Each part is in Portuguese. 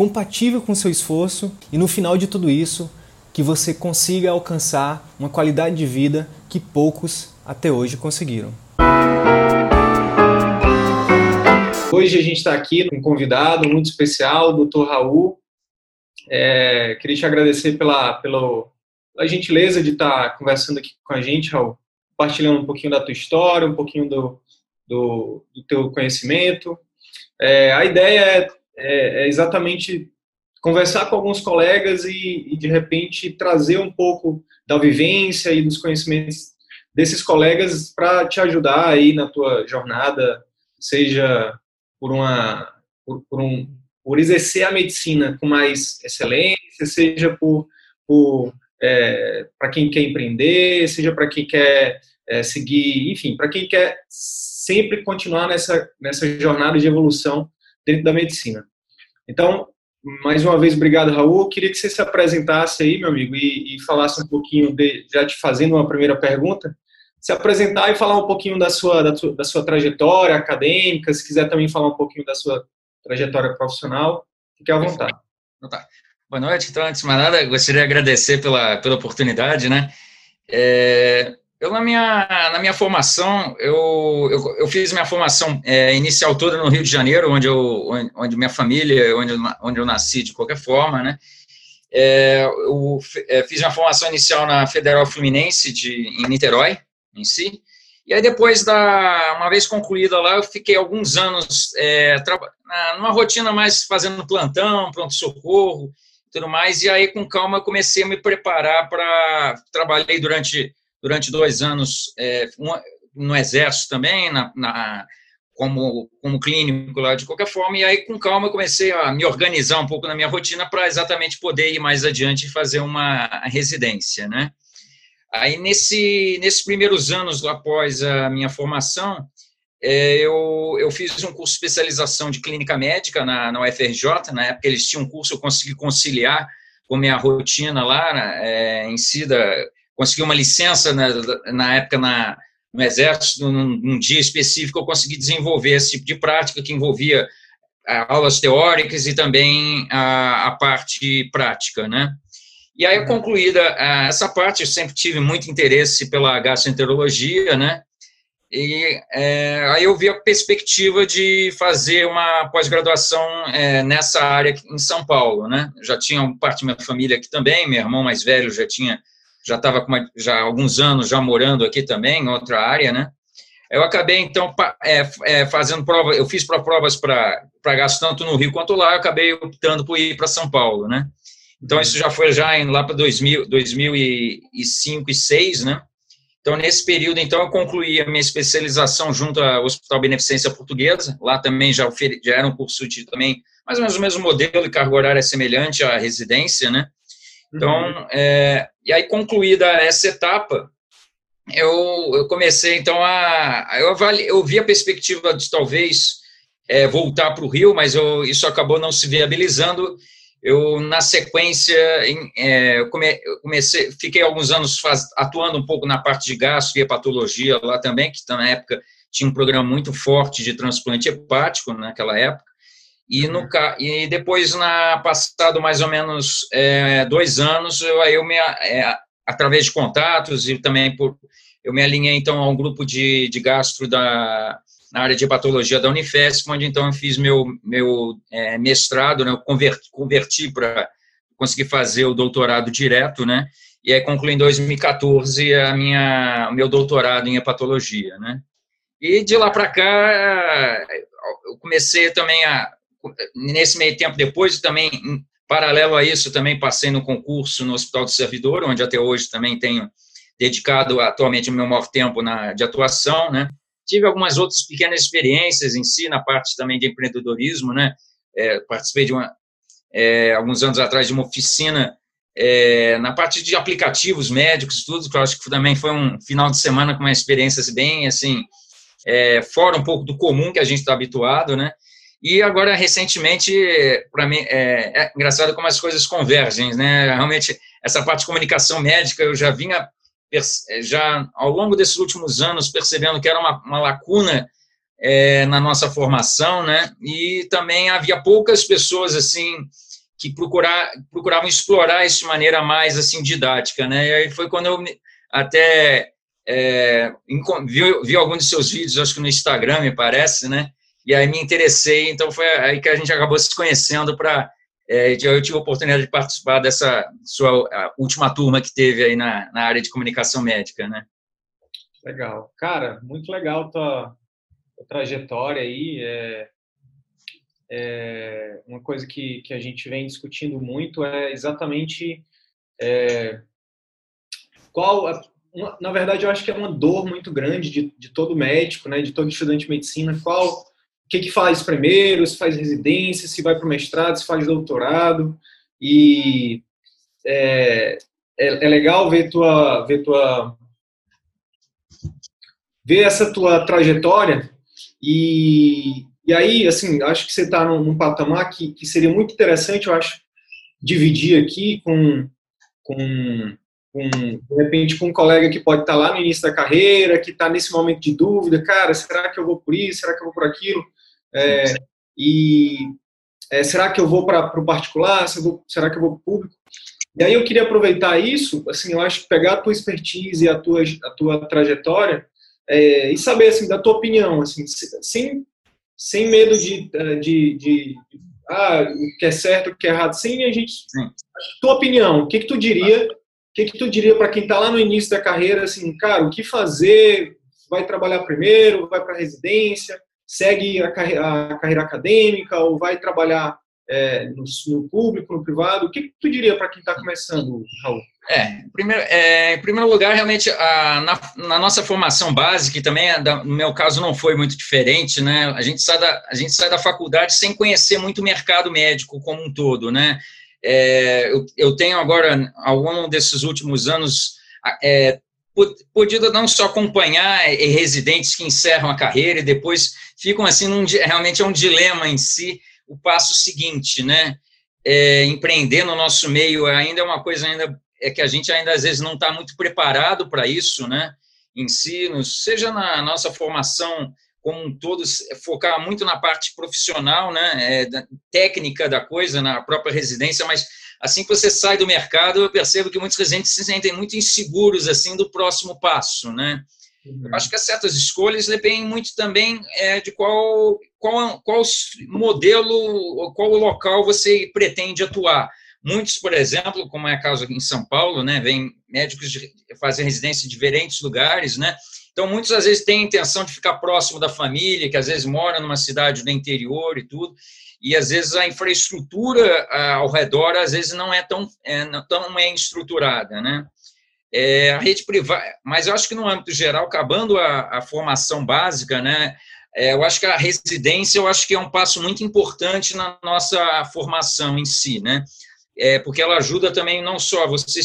compatível com o seu esforço e no final de tudo isso, que você consiga alcançar uma qualidade de vida que poucos até hoje conseguiram. Hoje a gente está aqui com um convidado muito especial, o Dr. Raul. É, queria te agradecer pela, pela, pela gentileza de estar tá conversando aqui com a gente, Raul, compartilhando um pouquinho da tua história, um pouquinho do, do, do teu conhecimento. É, a ideia é é, é exatamente conversar com alguns colegas e, e, de repente trazer um pouco da vivência e dos conhecimentos desses colegas para te ajudar aí na tua jornada, seja por uma por, por, um por exercer a medicina com mais excelência, seja por, por é, para quem quer empreender, seja para quem quer é, seguir, enfim, para quem quer sempre continuar nessa nessa jornada de evolução dentro da medicina. Então, mais uma vez, obrigado, Raul. Queria que você se apresentasse aí, meu amigo, e, e falasse um pouquinho, de, já te fazendo uma primeira pergunta, se apresentar e falar um pouquinho da sua, da, da sua trajetória acadêmica, se quiser também falar um pouquinho da sua trajetória profissional, fique à vontade. Então tá. Boa noite. Então, antes de mais nada, gostaria de agradecer pela, pela oportunidade, né? É, eu, na minha, na minha formação, eu, eu, eu fiz minha formação é, inicial toda no Rio de Janeiro, onde, eu, onde, onde minha família, onde, onde eu nasci de qualquer forma, né? É, eu é, fiz minha formação inicial na Federal Fluminense de, em Niterói, em si, e aí depois da, uma vez concluída lá, eu fiquei alguns anos é, numa rotina mais fazendo plantão, pronto-socorro, tudo mais, e aí com calma comecei a me preparar para, trabalhei durante durante dois anos é, no Exército também, na, na, como, como clínico lá de qualquer forma, e aí com calma comecei a me organizar um pouco na minha rotina para exatamente poder ir mais adiante e fazer uma residência, né? Aí, nesse, nesses primeiros anos após a minha formação, é, eu, eu fiz um curso de especialização de clínica médica na, na UFRJ, na época eles tinham um curso, eu consegui conciliar com minha rotina lá, é, em si, consegui uma licença na, na época na, no Exército, num, num, dia específico, eu consegui desenvolver esse tipo de prática que envolvia ah, aulas teóricas e também a, a, parte prática, né? E aí, concluída ah, essa parte, eu sempre tive muito interesse pela gastroenterologia, né? E é, aí eu vi a perspectiva de fazer uma pós-graduação é, nessa área em São Paulo, né? Já tinha parte da minha família aqui também, meu irmão mais velho já tinha já estava já há alguns anos já morando aqui também, em outra área, né? Eu acabei, então, é, é, fazendo prova, eu fiz para provas para gasto tanto no Rio quanto lá, eu acabei optando por ir para São Paulo, né? Então, isso já foi já em, lá para 2000, 2005 e 2006, né? Então, nesse período, então, eu concluí a minha especialização junto ao Hospital Beneficência Portuguesa, lá também já, já era um curso de também, mais ou menos o mesmo modelo e carga horária semelhante à residência, né? Então, uhum. é, e aí concluída essa etapa, eu, eu comecei então a eu, avali, eu vi a perspectiva de talvez é, voltar para o Rio, mas eu, isso acabou não se viabilizando. Eu na sequência em, é, come, eu comecei, fiquei alguns anos faz, atuando um pouco na parte de gastro e hepatologia lá também, que na época tinha um programa muito forte de transplante hepático naquela época. E, no, e depois, na passado mais ou menos é, dois anos, eu, eu me, é, através de contatos e também por, eu me alinhei então a um grupo de, de gastro da, na área de hepatologia da Unifesp, onde então eu fiz meu, meu é, mestrado, né, eu converti, converti para conseguir fazer o doutorado direto, né, e aí concluí em 2014 a minha, o meu doutorado em hepatologia, né. E de lá para cá, eu comecei também a nesse meio tempo depois, também, em paralelo a isso, também passei no concurso no Hospital do Servidor, onde até hoje também tenho dedicado atualmente o meu maior tempo na, de atuação, né? Tive algumas outras pequenas experiências em si, na parte também de empreendedorismo, né? É, participei de uma, é, alguns anos atrás de uma oficina é, na parte de aplicativos médicos, tudo, que eu acho que também foi um final de semana com uma experiência bem, assim, é, fora um pouco do comum que a gente está habituado, né? E agora, recentemente, para mim, é, é, engraçado como as coisas convergem, né? Realmente, essa parte de comunicação médica, eu já vinha, já ao longo desses últimos anos, percebendo que era uma, uma lacuna é, na nossa formação, né? E também havia poucas pessoas, assim, que procurar, procuravam explorar isso de maneira mais, assim, didática, né? E aí foi quando eu até é, vi, vi alguns de seus vídeos, acho que no Instagram, me parece, né? E aí me interessei, então foi aí que a gente acabou se conhecendo para é, eu tive a oportunidade de participar dessa sua última turma que teve aí na, na área de comunicação médica, né? Legal. Cara, muito legal tua, tua trajetória aí. É, é, uma coisa que, que a gente vem discutindo muito é exatamente é, qual, uma, na verdade, eu acho que é uma dor muito grande de, de todo médico, né, de todo estudante de medicina, qual que, que faz primeiro, se faz residência, se vai para o mestrado, se faz doutorado, e é, é, é, legal ver tua, ver tua ver essa tua trajetória. E, e aí, assim, acho que você está num, num, patamar que, que seria muito interessante, eu acho, dividir aqui com, com de repente, com um colega que pode estar lá no início da carreira, que está nesse momento de dúvida, cara, será que eu vou por isso, será que eu vou por aquilo? É, e é, será que eu vou para o particular, será que eu vou para o público? E aí eu queria aproveitar isso, assim, eu acho que pegar a tua expertise e a tua, a tua trajetória é, e saber, assim, da tua opinião, assim, sem, sem medo de, de, de, de ah, o que é certo, o que é errado, sem a gente... Sim. Tua opinião, o que, que tu diria o que, que tu diria para quem está lá no início da carreira, assim, cara, o que fazer? Vai trabalhar primeiro? Vai para residência? Segue a, carre a, carreira acadêmica ou vai trabalhar é, no, no, público, no privado? O que, que tu diria para quem está começando, Raul? É, primeiro, é, em primeiro lugar, realmente, a, na, na, nossa formação básica, que também, no meu caso, não foi muito diferente, né? A gente, sai da, a gente sai da faculdade sem conhecer muito o mercado médico como um todo, né? É, eu, eu, tenho agora, ao longo desses últimos anos, é, podido não só acompanhar é, residentes que encerram a carreira e depois ficam assim, num, realmente é um dilema em si, o passo seguinte, né? É, empreender no nosso meio ainda é uma coisa ainda é que a gente ainda às vezes não está muito preparado para isso, né? Ensinos, seja na nossa formação como um todo, focar muito na parte profissional, né, é, técnica da coisa, na própria residência, mas assim que você sai do mercado, eu percebo que muitos residentes se sentem muito inseguros, assim, do próximo passo, né. Uhum. Eu acho que as certas escolhas dependem muito também é, de qual, qual, qual modelo, qual local você pretende atuar. Muitos, por exemplo, como é o caso aqui em São Paulo, né, vem médicos de, fazer residência em diferentes lugares, né, então, muitos às vezes têm a intenção de ficar próximo da família, que às vezes mora numa cidade do interior e tudo, e às vezes a infraestrutura ao redor às vezes não é tão, é, não tão bem estruturada, né? É, a rede privada, mas eu acho que no âmbito geral, acabando a, a formação básica, né? É, eu acho que a residência, eu acho que é um passo muito importante na nossa formação em si, né? É, porque ela ajuda também não só você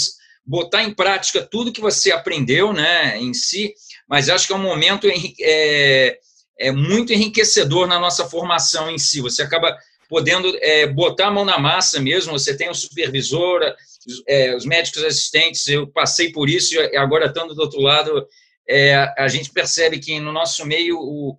botar em prática tudo que você aprendeu, né, em si, mas acho que é um momento é, é muito enriquecedor na nossa formação em si. Você acaba podendo é, botar a mão na massa mesmo, você tem o supervisor, é, os médicos assistentes, eu passei por isso e agora estando do outro lado, é, a gente percebe que no nosso meio o,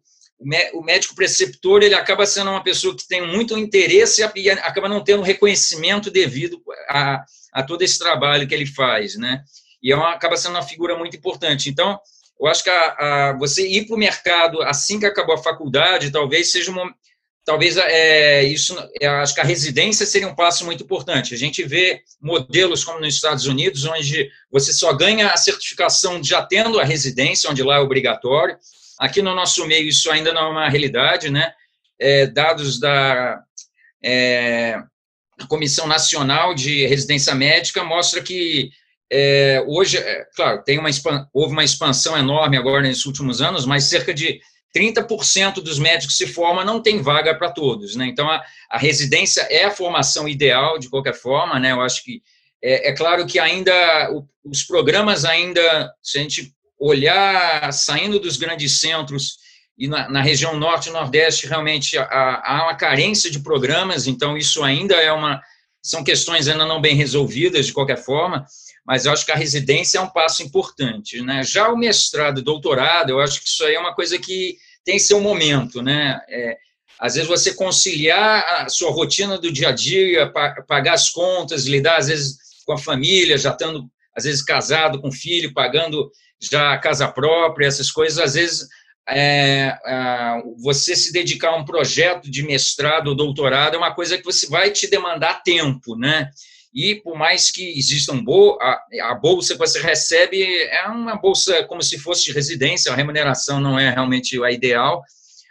o médico preceptor ele acaba sendo uma pessoa que tem muito interesse e acaba não tendo reconhecimento devido a, a todo esse trabalho que ele faz, né? E é uma, acaba sendo uma figura muito importante. Então, eu acho que a, a, você ir para o mercado assim que acabou a faculdade, talvez seja uma, talvez é, isso, acho que a residência seria um passo muito importante. A gente vê modelos como nos Estados Unidos, onde você só ganha a certificação já tendo a residência, onde lá é obrigatório. Aqui no nosso meio isso ainda não é uma realidade, né? É, dados da é, Comissão Nacional de Residência Médica mostra que é, hoje, é, claro, tem uma, houve uma expansão enorme agora nesses últimos anos, mas cerca de 30% dos médicos que se formam não tem vaga para todos, né? Então, a, a, residência é a formação ideal, de qualquer forma, né? Eu acho que É, é claro que ainda os programas ainda, se a gente olhar saindo dos grandes centros e na, na região norte e nordeste realmente há, há, uma carência de programas, então isso ainda é uma são questões ainda não bem resolvidas de qualquer forma, mas eu acho que a residência é um passo importante, né? Já o mestrado, doutorado, eu acho que isso aí é uma coisa que tem seu momento, né? É, às vezes você conciliar a sua rotina do dia a dia, pagar as contas, lidar às vezes com a família, já estando às vezes casado com filho, pagando já a casa própria, essas coisas, às vezes é, é, você se dedicar a um projeto de mestrado ou doutorado é uma coisa que você vai te demandar tempo, né? E por mais que existam bo a, a, bolsa que você recebe é uma bolsa como se fosse de residência, a remuneração não é realmente a ideal,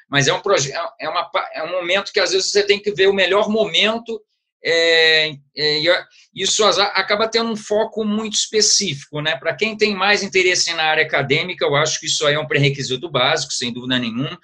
mas é um projeto, é, uma, é um momento que às vezes você tem que ver o melhor momento é, é, isso acaba tendo um foco muito específico, né? Para quem tem mais interesse na área acadêmica, eu acho que isso aí é um pré-requisito básico, sem dúvida nenhuma.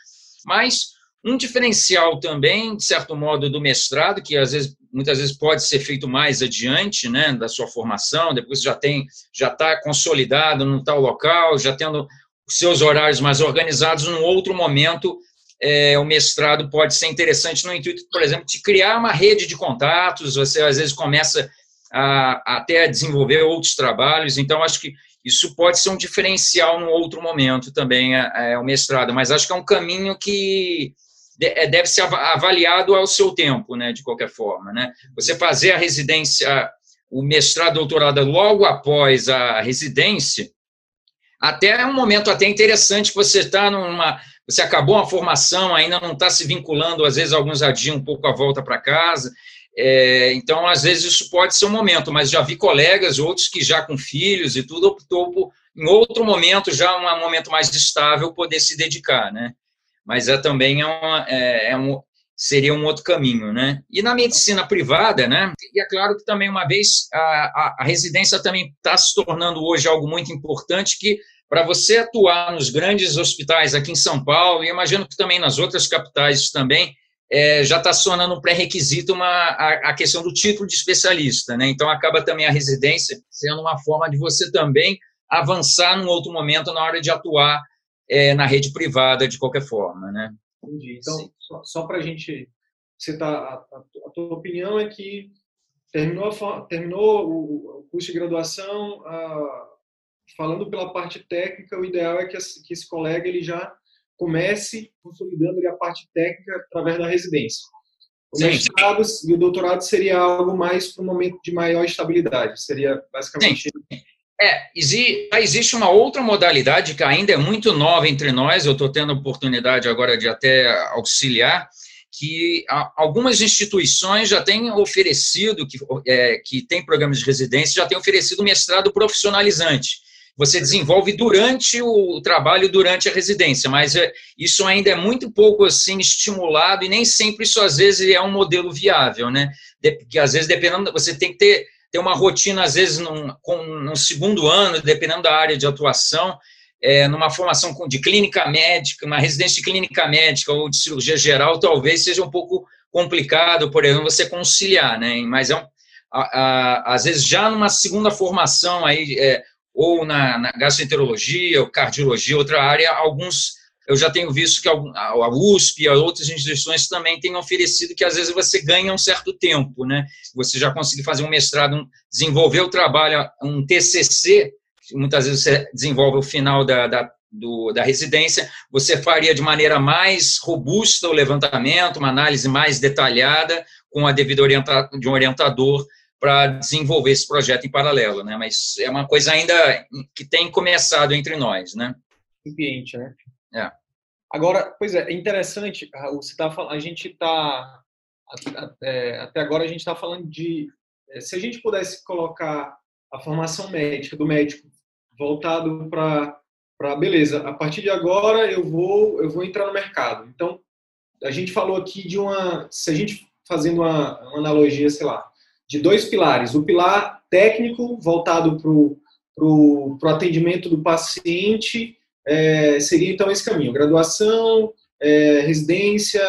Mas um diferencial também, de certo modo, do mestrado, que às vezes, muitas vezes pode ser feito mais adiante, né, da sua formação, depois já tem, já está consolidado num tal local, já tendo seus horários mais organizados, num outro momento é, o mestrado pode ser interessante no intuito, por exemplo, de criar uma rede de contatos, você às vezes começa a, até a desenvolver outros trabalhos, então acho que isso pode ser um diferencial num outro momento também, é, é o mestrado, mas acho que é um caminho que é, deve ser avaliado ao seu tempo, né, de qualquer forma, né? Você fazer a residência, o mestrado, doutorado logo após a residência, até é um momento até interessante que você está numa você acabou uma formação, ainda não está se vinculando, às vezes alguns adiam um pouco a volta para casa. É, então, às vezes, isso pode ser um momento, mas já vi colegas, outros que já com filhos e tudo, optou por, em outro momento, já um momento mais estável, poder se dedicar, né? Mas é também é, uma, é, é um, seria um outro caminho, né? E na medicina privada, né? E é claro que também, uma vez, a, a, a residência também está se tornando hoje algo muito importante, que para você atuar nos grandes hospitais aqui em São Paulo, e imagino que também nas outras capitais também, é, já está sonando um pré-requisito uma, a, a, questão do título de especialista, né? Então acaba também a residência sendo uma forma de você também avançar num outro momento na hora de atuar é, na rede privada de qualquer forma, né? Entendi. Então, Sim. só, só para a gente citar, a, a, a, tua opinião é que terminou, terminou o, o curso de graduação, a, falando pela parte técnica, o ideal é que esse, que esse colega ele já comece consolidando a parte técnica através da residência. O Sim. mestrado e o doutorado seria algo mais para um momento de maior estabilidade. Seria basicamente. Sim. É, existe uma outra modalidade que ainda é muito nova entre nós, eu estou tendo a oportunidade agora de até auxiliar, que algumas instituições já têm oferecido, que, é, que tem programas de residência, já têm oferecido mestrado profissionalizante você desenvolve durante o trabalho, durante a residência, mas é, isso ainda é muito pouco assim estimulado e nem sempre isso às vezes é um modelo viável, né? Porque às vezes dependendo, você tem que ter, ter uma rotina às vezes num, com, no segundo ano, dependendo da área de atuação, é, numa formação de clínica médica, uma residência de clínica médica ou de cirurgia geral, talvez seja um pouco complicado, por exemplo, você conciliar, né? Mas é um, a, a, às vezes já numa segunda formação aí é, ou na, na gastroenterologia, ou cardiologia, outra área, alguns eu já tenho visto que a USP e outras instituições também têm oferecido que às vezes você ganha um certo tempo, né? Você já conseguir fazer um mestrado, desenvolver o trabalho, um TCC, muitas vezes você desenvolve o final da, da, do, da residência, você faria de maneira mais robusta o levantamento, uma análise mais detalhada, com a devida orientação de um orientador para desenvolver esse projeto em paralelo, né? Mas é uma coisa ainda que tem começado entre nós, né? Ambiente, né? É. Agora, pois é, é interessante, você tá a gente está é, até agora a gente está falando de é, se a gente pudesse colocar a formação médica do médico voltado para para beleza, a partir de agora eu vou eu vou entrar no mercado. Então, a gente falou aqui de uma se a gente fazendo uma, uma analogia, sei lá, de dois pilares. O pilar técnico, voltado para o atendimento do paciente, é, seria então esse caminho: graduação, é, residência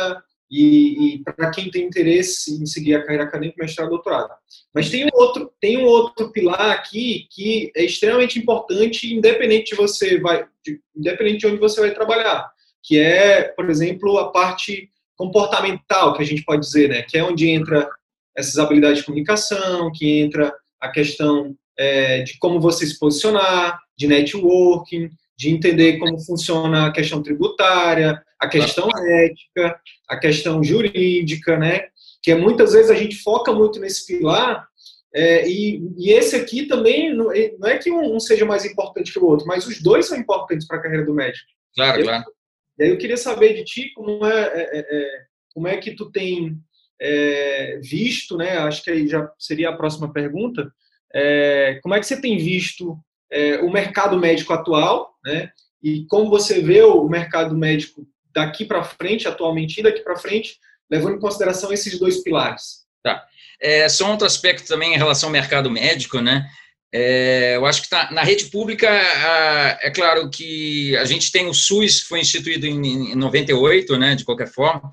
e, e para quem tem interesse em seguir a carreira acadêmica, mestrado, doutorado. Mas tem um outro, tem um outro pilar aqui que é extremamente importante, independente de você vai, de, independente de onde você vai trabalhar, que é, por exemplo, a parte comportamental, que a gente pode dizer, né, que é onde entra essas habilidades de comunicação, que entra a questão é, de como você se posicionar, de networking, de entender como funciona a questão tributária, a questão ética, a questão jurídica, né? Que é, muitas vezes a gente foca muito nesse pilar é, e, e, esse aqui também não é que um, seja mais importante que o outro, mas os dois são importantes para a carreira do médico. Claro, eu, claro. E aí eu queria saber de ti como é, é, é, é como é que tu tem é, visto, né? Acho que aí já seria a próxima pergunta. como é que você tem visto o mercado médico atual, né? E como você vê o mercado médico daqui para frente, atualmente e daqui para frente, levando em consideração esses dois pilares. Tá. É, só outro aspecto também em relação ao mercado médico, né? É, eu acho que tá, na rede pública, a, é claro que a gente tem o SUS, que foi instituído em, em 98, né, de qualquer forma,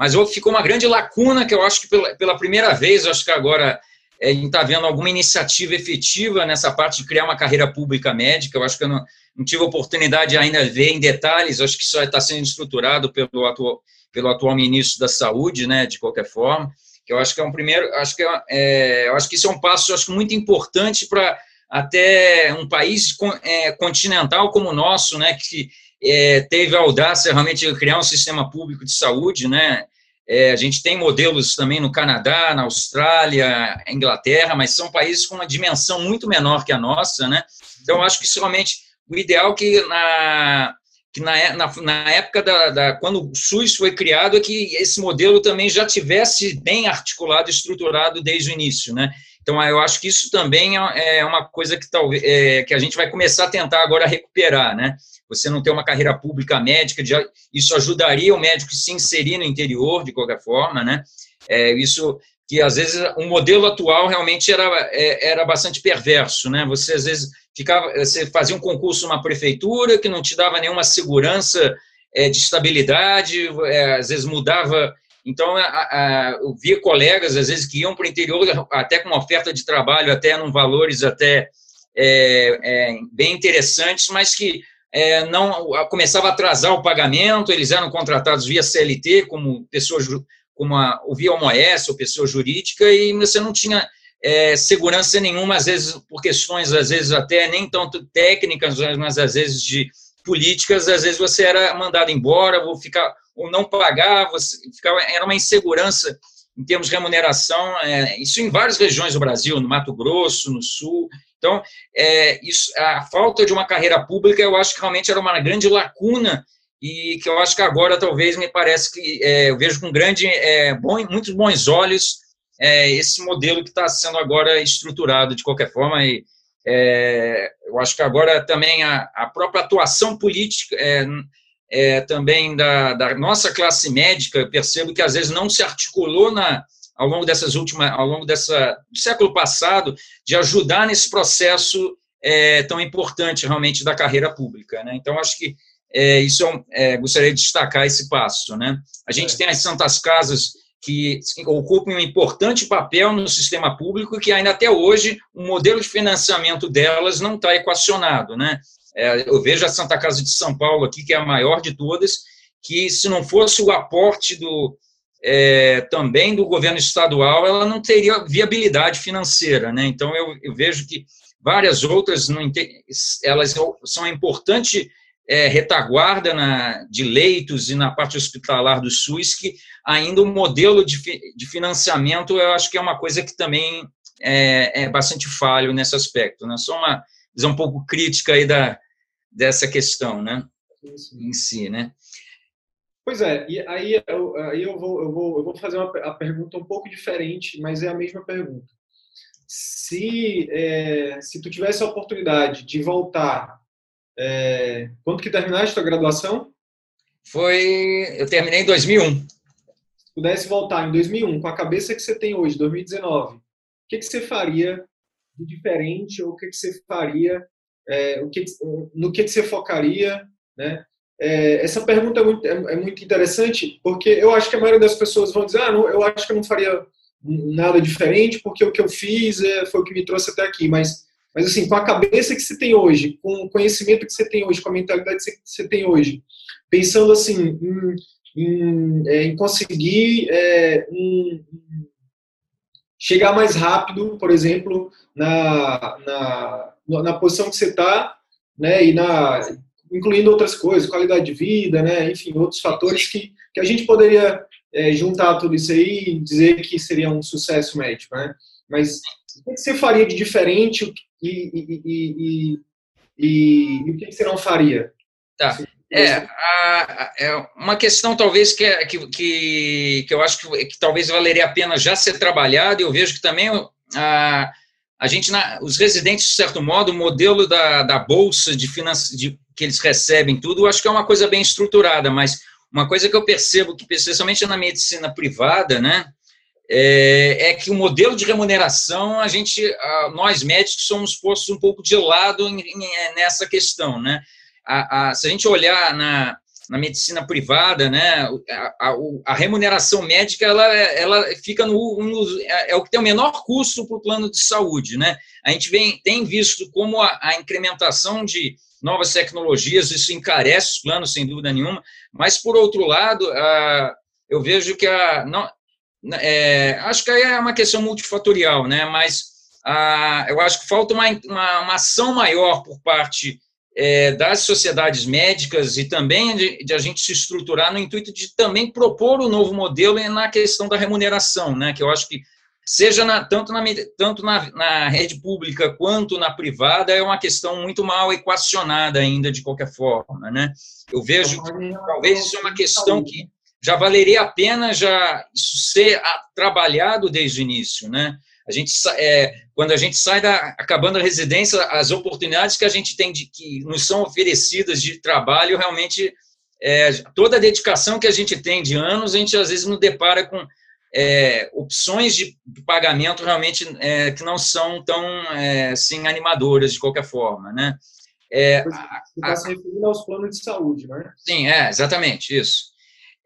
mas ficou uma grande lacuna que eu acho que pela, pela primeira vez, acho que agora é, a gente está vendo alguma iniciativa efetiva nessa parte de criar uma carreira pública médica. Eu acho que eu não, não tive oportunidade ainda de ver em detalhes, acho que isso está sendo estruturado pelo atual, pelo atual ministro da Saúde, né, de qualquer forma, eu acho que é um primeiro, acho que é, é eu acho que isso é um passo, acho muito importante para até um país é, continental como o nosso, né, que é, teve a audácia realmente de criar um sistema público de saúde, né, é, a gente tem modelos também no Canadá, na Austrália, Inglaterra, mas são países com uma dimensão muito menor que a nossa, né? Então, acho que isso realmente o ideal que na que na, na, na época da, da, quando o SUS foi criado é que esse modelo também já tivesse bem articulado, estruturado desde o início, né? Então eu acho que isso também é, é uma coisa que talvez é, que a gente vai começar a tentar agora recuperar, né? Você não ter uma carreira pública médica, isso ajudaria o médico a se inserir no interior de qualquer forma, né? É, isso que às vezes o modelo atual realmente era, é, era bastante perverso, né? Você às vezes ficava, você fazia um concurso numa prefeitura que não te dava nenhuma segurança é, de estabilidade, é, às vezes mudava. Então, a, a, eu via colegas, às vezes, que iam para o interior até com uma oferta de trabalho, até num valores até é, é bem interessantes, mas que é, não começava a atrasar o pagamento, eles eram contratados via CLT, como pessoa, como a, ou via OMS, ou pessoa jurídica, e você não tinha é, segurança nenhuma, às vezes por questões, às vezes até nem tanto técnicas, mas às vezes de políticas, às vezes você era mandado embora, ou ficar ou não pagar, você ficava, era uma insegurança em termos de remuneração, é, isso em várias regiões do Brasil, no Mato Grosso, no Sul. Então, é, isso, a falta de uma carreira pública, eu acho que realmente era uma grande lacuna e que eu acho que agora talvez me parece que é, eu vejo com grande, é, bom, muitos bons olhos é, esse modelo que está sendo agora estruturado de qualquer forma e é, eu acho que agora também a, a própria atuação política é, também da, da, nossa classe médica, percebo que às vezes não se articulou na, ao longo dessas últimas, ao longo dessa, do século passado, de ajudar nesse processo é, tão importante realmente da carreira pública. Né? Então, acho que é, isso é, gostaria de destacar esse passo. Né? A gente tem as santas casas que ocupam um importante papel no sistema público e que ainda até hoje o modelo de financiamento delas não está equacionado. Né? É, eu vejo a Santa Casa de São Paulo aqui, que é a maior de todas, que se não fosse o aporte do, é, também do governo estadual, ela não teria viabilidade financeira. Né? Então, eu, eu vejo que várias outras, não, elas são importante é, retaguarda na, de leitos e na parte hospitalar do SUS, que ainda o modelo de, de financiamento eu acho que é uma coisa que também é, é bastante falho nesse aspecto. Né? Só uma visão um pouco crítica aí da, dessa questão né? em si. Né? Pois é, e aí, eu, aí eu, vou, eu, vou, eu vou fazer uma a pergunta um pouco diferente, mas é a mesma pergunta. Se, é, se tu tivesse a oportunidade de voltar é, quando que terminaste a graduação? Foi, eu terminei em 2001. Se pudesse voltar em 2001 com a cabeça que você tem hoje, 2019, o que, que você faria de diferente ou o que, que você faria, é, o que, no que, que você focaria, né? É, essa pergunta é muito, é, é muito, interessante, porque eu acho que a maioria das pessoas vão dizer, ah, não, eu acho que eu não faria nada diferente, porque o que eu fiz é, foi o que me trouxe até aqui, mas, mas assim, com a cabeça que você tem hoje, com o conhecimento que você tem hoje, com a mentalidade que você tem hoje, pensando assim, em, em, é, em conseguir é, chegar mais rápido, por exemplo, na, na, na posição que você está, né, e na, incluindo outras coisas, qualidade de vida, né, enfim, outros fatores que, que a gente poderia é, juntar tudo isso aí e dizer que seria um sucesso médico, né? Mas o que você faria de diferente e, e, e, e, o que você não faria? Tá. É, a, é uma questão talvez que, que, que, que eu acho que, que, talvez valeria a pena já ser trabalhado, e eu vejo que também a, a gente, na, os residentes, de certo modo, o modelo da, da bolsa de, finance, de que eles recebem tudo, eu acho que é uma coisa bem estruturada, mas uma coisa que eu percebo que, especialmente na medicina privada, né, é, é, que o modelo de remuneração, a gente, nós médicos somos postos um pouco de lado em, nessa questão, né? A, a, se a gente olhar na, na medicina privada, né, a, a, remuneração médica ela, ela fica no, no, é, é o que tem o menor custo para o plano de saúde, né? A gente vem, tem visto como a incrementação de novas tecnologias, isso encarece os planos, sem dúvida nenhuma, mas, por outro lado, eu vejo que a. Não, é, acho que aí é uma questão multifatorial, né? mas eu acho que falta uma, uma, uma ação maior por parte é, das sociedades médicas e também de, de, a gente se estruturar no intuito de também propor o um novo modelo na questão da remuneração, né? que eu acho que seja na, tanto, na, tanto na, na, rede pública quanto na privada, é uma questão muito mal equacionada ainda, de qualquer forma. Né? Eu vejo que talvez isso é uma questão que já valeria a pena já ser trabalhado desde o início. Né? A gente, é, quando a gente sai da, acabando a residência, as oportunidades que a gente tem de que nos são oferecidas de trabalho, realmente, é, toda a dedicação que a gente tem de anos, a gente às vezes nos depara com é, opções de pagamento realmente é, que não são tão é, assim, animadoras de qualquer forma, né? É, está se referindo aos planos de saúde, né? Sim, é, exatamente, isso.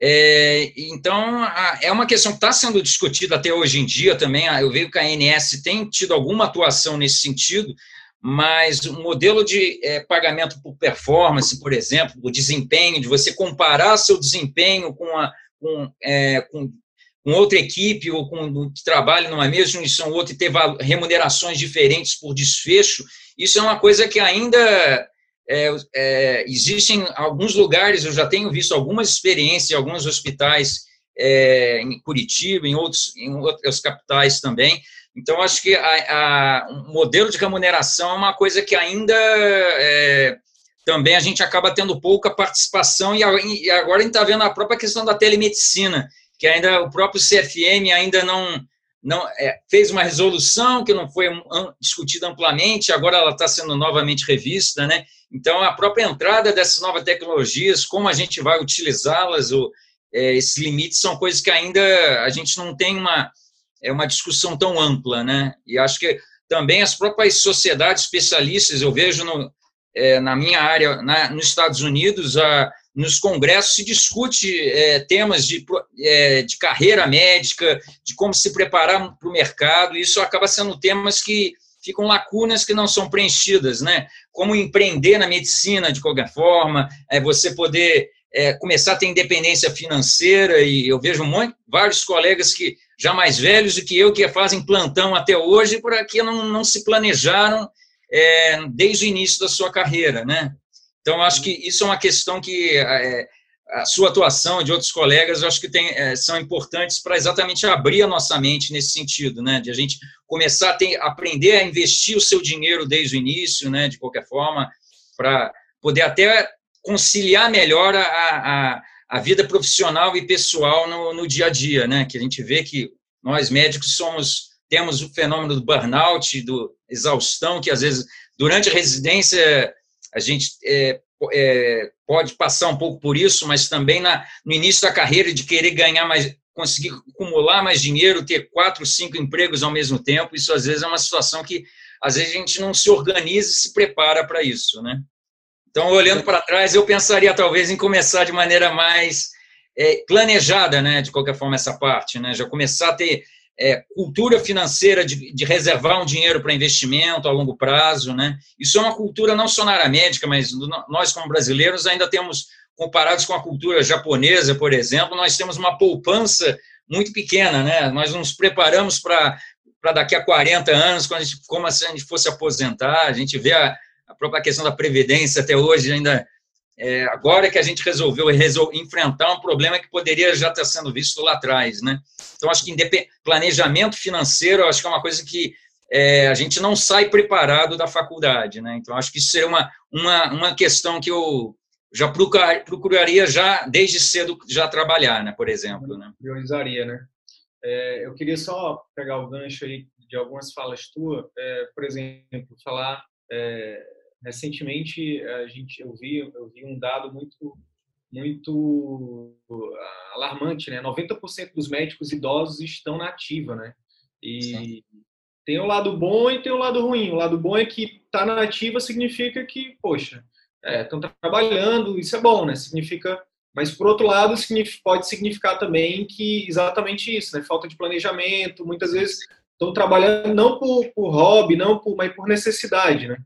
É, então, a, é uma questão que está sendo discutida até hoje em dia também. Eu vejo que a ANS tem tido alguma atuação nesse sentido, mas o modelo de é, pagamento por performance, por exemplo, o desempenho, de você comparar seu desempenho com, a, com, é, com com outra equipe ou com que trabalha numa mesma instituição ou outra e ter remunerações diferentes por desfecho, isso é uma coisa que ainda é, é, existe em alguns lugares, eu já tenho visto algumas experiências em alguns hospitais é, em Curitiba, em outros em outras capitais também. Então, acho que a, a, um modelo de remuneração é uma coisa que ainda é, também a gente acaba tendo pouca participação, e, e agora a gente está vendo a própria questão da telemedicina, que ainda o próprio CFM ainda não, não é, fez uma resolução que não foi discutida amplamente, agora ela está sendo novamente revista, né? Então, a própria entrada dessas novas tecnologias, como a gente vai utilizá-las, é, esses limites são coisas que ainda a gente não tem uma, é uma discussão tão ampla, né? E acho que também as próprias sociedades especialistas, eu vejo no, é, na minha área, na, nos Estados Unidos, a, nos congressos se discute é, temas de, é, de carreira médica, de como se preparar para o mercado, e isso acaba sendo temas que ficam lacunas que não são preenchidas, né? Como empreender na medicina de qualquer forma, é você poder é, começar a ter independência financeira, e eu vejo muito, vários colegas que já mais velhos do que eu, que fazem plantão até hoje, por aqui não, não se planejaram é, desde o início da sua carreira, né? Então, acho que isso é uma questão que é, a sua atuação de outros colegas, eu acho que tem, é, são importantes para exatamente abrir a nossa mente nesse sentido, né? De a gente começar a ter, aprender a investir o seu dinheiro desde o início, né? De qualquer forma, para poder até conciliar melhor a, a, a, vida profissional e pessoal no, no dia a dia, né? Que a gente vê que nós médicos somos temos o fenômeno do burnout, do exaustão, que às vezes durante a residência a gente é, é, pode passar um pouco por isso, mas também na, no início da carreira de querer ganhar mais, conseguir acumular mais dinheiro, ter quatro, cinco empregos ao mesmo tempo, isso às vezes é uma situação que às vezes a gente não se organiza e se prepara para isso, né? Então, olhando para trás, eu pensaria talvez em começar de maneira mais é, planejada, né, de qualquer forma, essa parte, né, já começar a ter é, cultura financeira de, de, reservar um dinheiro para investimento a longo prazo, né? Isso é uma cultura não só na área médica, mas nós como brasileiros ainda temos, comparados com a cultura japonesa, por exemplo, nós temos uma poupança muito pequena, né? Nós nos preparamos para daqui a 40 anos, quando a gente, como se a gente fosse aposentar, a gente vê a, a própria questão da previdência até hoje ainda é, agora que a gente resolveu resol enfrentar um problema que poderia já estar sendo visto lá atrás, né? Então, acho que planejamento financeiro, acho que é uma coisa que é, a gente não sai preparado da faculdade, né? Então, acho que isso seria uma, uma, uma questão que eu já procuraria já, desde cedo, já trabalhar, né? Por exemplo, né? Priorizaria, né? É, eu queria só pegar o gancho aí de algumas falas tuas, é, por exemplo, falar é, recentemente a gente eu vi eu vi um dado muito muito alarmante, né? 90% dos médicos idosos estão na ativa, né? E Sim. tem o lado bom e tem o lado ruim. O lado bom é que tá na ativa significa que, poxa, estão é, trabalhando, isso é bom, né? Significa, mas por outro lado pode significar também que exatamente isso, né? Falta de planejamento, muitas vezes estão trabalhando não por, por hobby, não por, mas por necessidade, né?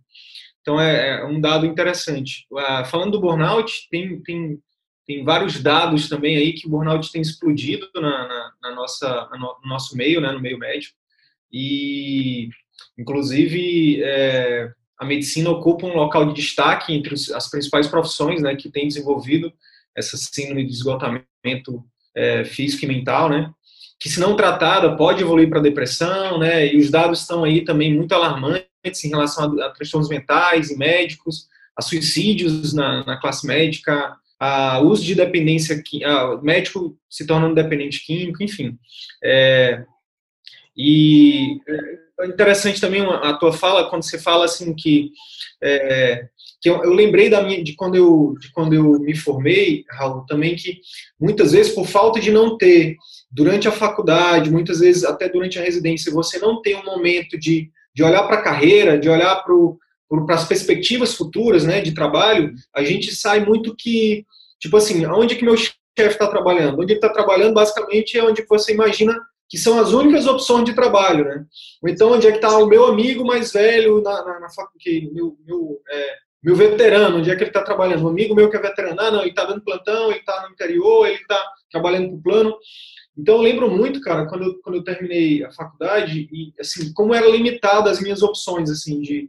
Então, é, é um dado interessante. Uh, falando do burnout, tem, tem, tem vários dados também aí que o burnout tem explodido na, na, na nossa, no nosso meio, né, no meio médico. E, inclusive, é, a medicina ocupa um local de destaque entre as principais profissões né, que têm desenvolvido essa síndrome de esgotamento é, físico e mental, né? Que, se não tratada, pode evoluir para depressão, né? E os dados estão aí também muito alarmantes em relação a, a transtornos mentais e médicos, a suicídios na, na classe médica, a uso de dependência, a, médico se tornando dependente químico, enfim. É, e é interessante também a tua fala, quando você fala assim que, é, que eu, eu, lembrei da minha, de, quando eu, de quando eu me formei, Raul, também que muitas vezes por falta de não ter, durante a faculdade, muitas vezes até durante a residência, você não tem um momento de de olhar para a carreira, de olhar para as perspectivas futuras né, de trabalho, a gente sai muito que, tipo assim, onde que meu chefe está trabalhando? Onde ele está trabalhando, basicamente, é onde você imagina que são as únicas opções de trabalho, né? Ou então, onde é que está o meu amigo mais velho na, na, na meu, meu, é, meu veterano, onde é que ele está trabalhando? Um amigo meu que é veterano, ah, não, ele está dando plantão, ele está no interior, ele está trabalhando para o plano. Então eu lembro muito, cara, quando eu, quando eu terminei a faculdade e assim como era limitada as minhas opções assim de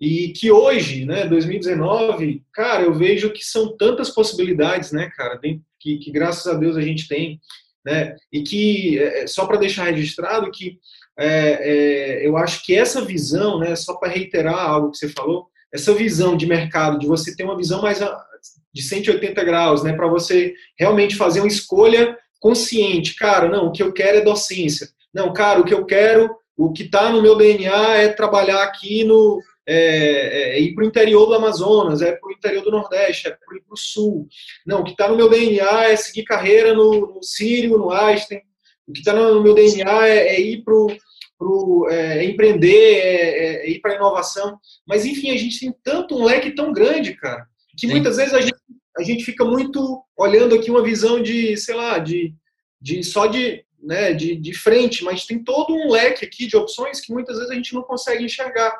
e que hoje, né, 2019, cara, eu vejo que são tantas possibilidades, né, cara, que, que graças a Deus a gente tem, né, e que é, é só para deixar registrado que é, é, eu acho que essa visão, né, só para reiterar algo que você falou, essa visão de mercado, de você ter uma visão mais de 180 graus, né, para você realmente fazer uma escolha consciente, cara, não, o que eu quero é docência. Não, cara, o que eu quero, o que está no meu DNA é trabalhar aqui no. É, é, é ir para o interior do Amazonas, é para o interior do Nordeste, é para ir para o Sul. Não, o que está no meu DNA é seguir carreira no, no Sírio, no Einstein. O que está no meu DNA é, é ir para o é, é, empreender, é, é ir para a inovação. Mas, enfim, a gente tem tanto um leque tão grande, cara, que Sim. muitas vezes a gente a gente fica muito olhando aqui uma visão de, sei lá, de, de só de, né, de, de frente, mas tem todo um leque aqui de opções que muitas vezes a gente não consegue enxergar.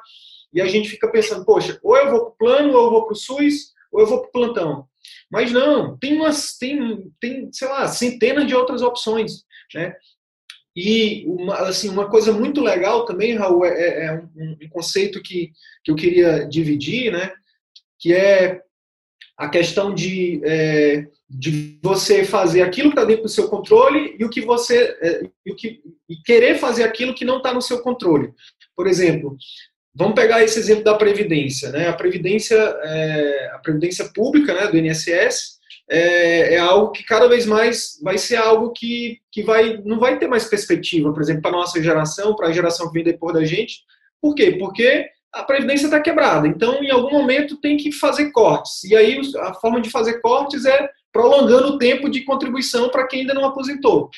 E a gente fica pensando, poxa, ou eu vou para o plano, ou eu vou para o SUS, ou eu vou para o plantão. Mas não, tem umas, tem, tem, sei lá, centenas de outras opções, né? E uma, assim, uma coisa muito legal também, Raul, é, é, é um, um, conceito que, que eu queria dividir, né? Que é a questão de, é, de você fazer aquilo que está dentro do seu controle e o que você é, e o que, e querer fazer aquilo que não está no seu controle. Por exemplo, vamos pegar esse exemplo da previdência, né? A previdência, é, a previdência pública, né, do INSS, é, é, algo que cada vez mais vai ser algo que, que vai não vai ter mais perspectiva, por exemplo, para nossa geração, para a geração que vem depois da gente. Por quê? Porque a previdência está quebrada. Então, em algum momento, tem que fazer cortes. E aí, a forma de fazer cortes é prolongando o tempo de contribuição para quem ainda não aposentou.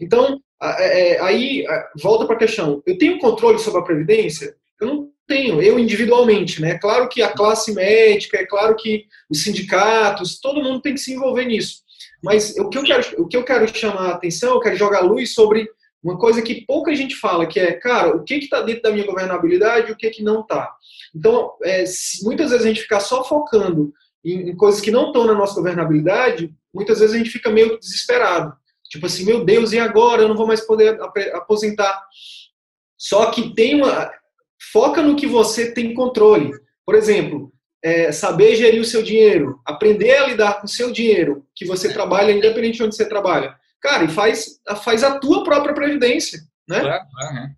Então, é, aí volta para a questão: eu tenho controle sobre a previdência? Eu não tenho, eu individualmente, né? Claro que a classe médica, é claro que os sindicatos, todo mundo tem que se envolver nisso. Mas o que eu quero, o que eu quero chamar a atenção, eu quero jogar luz sobre uma coisa que pouca gente fala, que é, cara, o que está dentro da minha governabilidade e o que, que não está. Então, é, muitas vezes a gente ficar só focando em, em coisas que não estão na nossa governabilidade, muitas vezes a gente fica meio desesperado. Tipo assim, meu Deus, e agora? Eu não vou mais poder aposentar. Só que tem uma. Foca no que você tem controle. Por exemplo, é, saber gerir o seu dinheiro, aprender a lidar com o seu dinheiro, que você trabalha, independente de onde você trabalha. Cara, e faz, faz a tua própria previdência, né? Claro, né?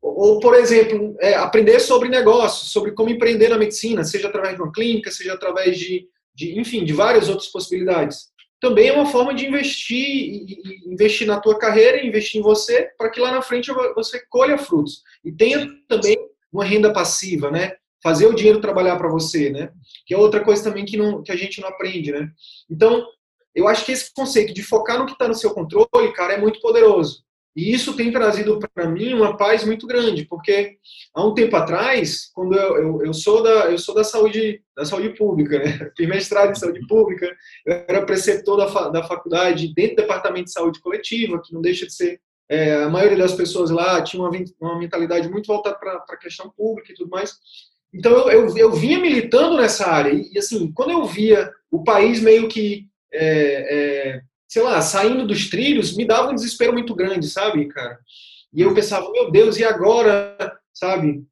Ou, por exemplo, é, aprender sobre negócios, sobre como empreender na medicina, seja através de uma clínica, seja através de, de enfim, de várias outras possibilidades. Também é uma forma de investir, investir na tua carreira, investir em você, para que lá na frente você colha frutos. E tenha também uma renda passiva, né? Fazer o dinheiro trabalhar para você, né? Que é outra coisa também que, não, que a gente não aprende, né? Então, eu acho que esse conceito de focar no que está no seu controle, cara, é muito poderoso. E isso tem trazido para mim uma paz muito grande, porque há um tempo atrás, quando eu, eu, eu, sou da eu sou da saúde da saúde pública, né? fiz mestrado em saúde pública, eu era preceptor da, da faculdade dentro do departamento de saúde coletiva, que não deixa de ser é, a maioria das pessoas lá tinha uma, uma mentalidade muito voltada para a questão pública e tudo mais. Então eu, eu, eu vinha militando nessa área e assim quando eu via o país meio que é, é, sei lá, saindo dos trilhos, me dava um desespero muito grande, sabe, cara? E eu pensava, meu Deus, e agora, sabe?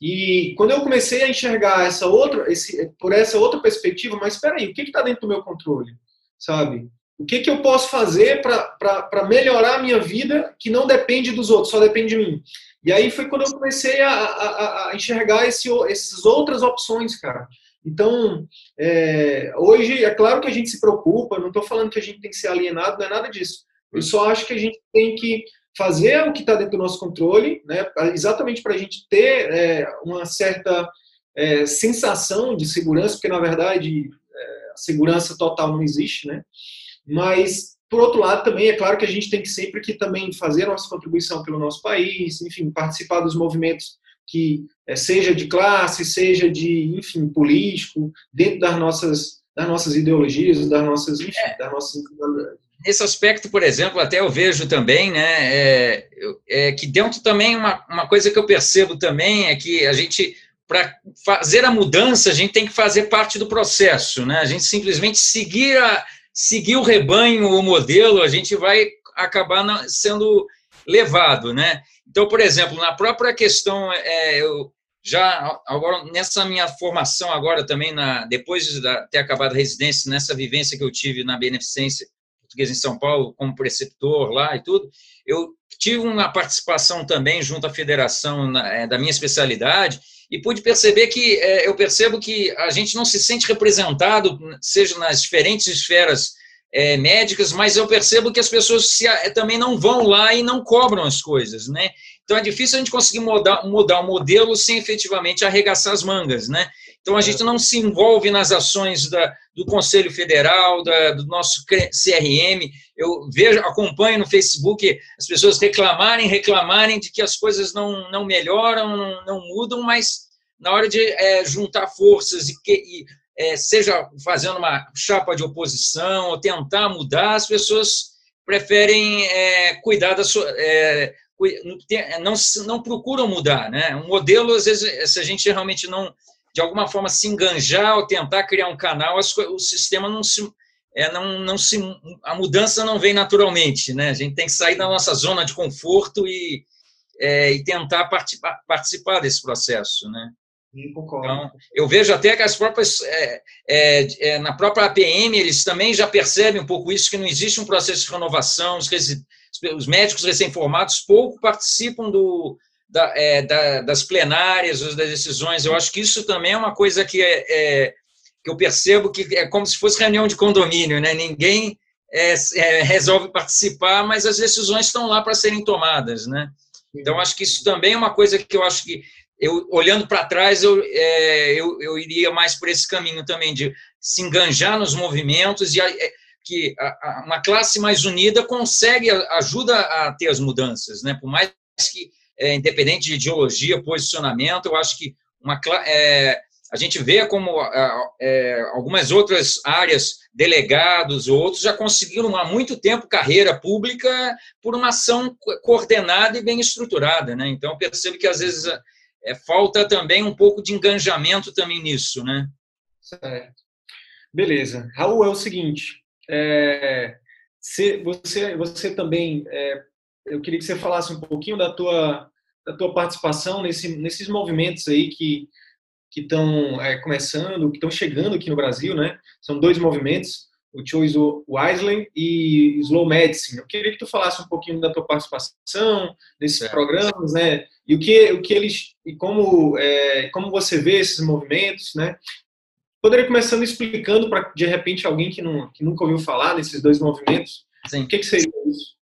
E quando eu comecei a enxergar essa outra, esse, por essa outra perspectiva, mas espera aí, o que está dentro do meu controle, sabe? O que, que eu posso fazer para melhorar a minha vida que não depende dos outros, só depende de mim? E aí foi quando eu comecei a, a, a enxergar esse, essas outras opções, cara. Então, é, hoje, é claro que a gente se preocupa, não estou falando que a gente tem que ser alienado, não é nada disso. Eu só acho que a gente tem que fazer o que está dentro do nosso controle, né, exatamente para a gente ter é, uma certa é, sensação de segurança, porque, na verdade, é, a segurança total não existe, né? Mas, por outro lado, também é claro que a gente tem que sempre que também fazer nossa contribuição pelo nosso país, enfim, participar dos movimentos que é, seja de classe, seja de, enfim, político, dentro das nossas, das nossas ideologias, das nossas, enfim, é. das nossas nesse aspecto, por exemplo, até eu vejo também, né, é, é, que dentro também uma, uma coisa que eu percebo também é que a gente, para fazer a mudança, a gente tem que fazer parte do processo, né? A gente simplesmente seguir a, seguir o rebanho, o modelo, a gente vai acabar sendo levado, né? Então, por exemplo, na própria questão, é, eu já agora nessa minha formação agora também na depois de ter acabado a residência, nessa vivência que eu tive na beneficência portuguesa em São Paulo como preceptor lá e tudo, eu tive uma participação também junto à federação na, é, da minha especialidade e pude perceber que é, eu percebo que a gente não se sente representado, seja nas diferentes esferas é, médicas, mas eu percebo que as pessoas se, é, também não vão lá e não cobram as coisas, né? Então é difícil a gente conseguir mudar, mudar o modelo sem efetivamente arregaçar as mangas, né? Então a gente não se envolve nas ações da, do Conselho Federal, da, do nosso CRM. Eu vejo, acompanho no Facebook as pessoas reclamarem, reclamarem de que as coisas não, não melhoram, não, não mudam, mas na hora de é, juntar forças e, que, e é, seja fazendo uma chapa de oposição ou tentar mudar, as pessoas preferem é, cuidar da sua. É, não, não procuram mudar. Né? Um modelo, às vezes, se a gente realmente não, de alguma forma, se enganjar ou tentar criar um canal, o sistema não se. É, não, não se, a mudança não vem naturalmente, né? A gente tem que sair da nossa zona de conforto e, é, e tentar participar, participar desse processo, né? Então, eu vejo até que as próprias, é, é, é, na própria APM, eles também já percebem um pouco isso, que não existe um processo de renovação, os, os médicos recém-formados pouco participam do, da, é, da, das plenárias, das decisões. Eu acho que isso também é uma coisa que, é, é, que eu percebo que é como se fosse reunião de condomínio, né? ninguém resolve participar, mas as decisões estão lá para serem tomadas. Né? Então, acho que isso também é uma coisa que eu acho que eu olhando para trás, eu, é, eu, eu iria mais por esse caminho também, de se enganjar nos movimentos e é, que a, a, uma classe mais unida consegue, ajuda a ter as mudanças, né? Por mais que é, independente de ideologia, posicionamento. Eu acho que uma, é, a gente vê como é, algumas outras áreas, delegados ou outros, já conseguiram há muito tempo carreira pública por uma ação coordenada e bem estruturada. Né? Então, percebo que às vezes é, falta também um pouco de engajamento também nisso. Né? Certo. Beleza. Raul, é o seguinte, é, você, você também, é, eu queria que você falasse um pouquinho da tua, da tua participação nesse, nesses movimentos aí que que estão é, começando, que estão chegando aqui no Brasil, né? São dois movimentos, o Choice Wisely e Slow Medicine. Eu queria que tu falasse um pouquinho da tua participação nesses programas, né? E o que, o que eles e como é, como você vê esses movimentos, né? Poderia começando explicando para de repente alguém que, não, que nunca ouviu falar nesses dois movimentos. Sim. O que, que seria isso?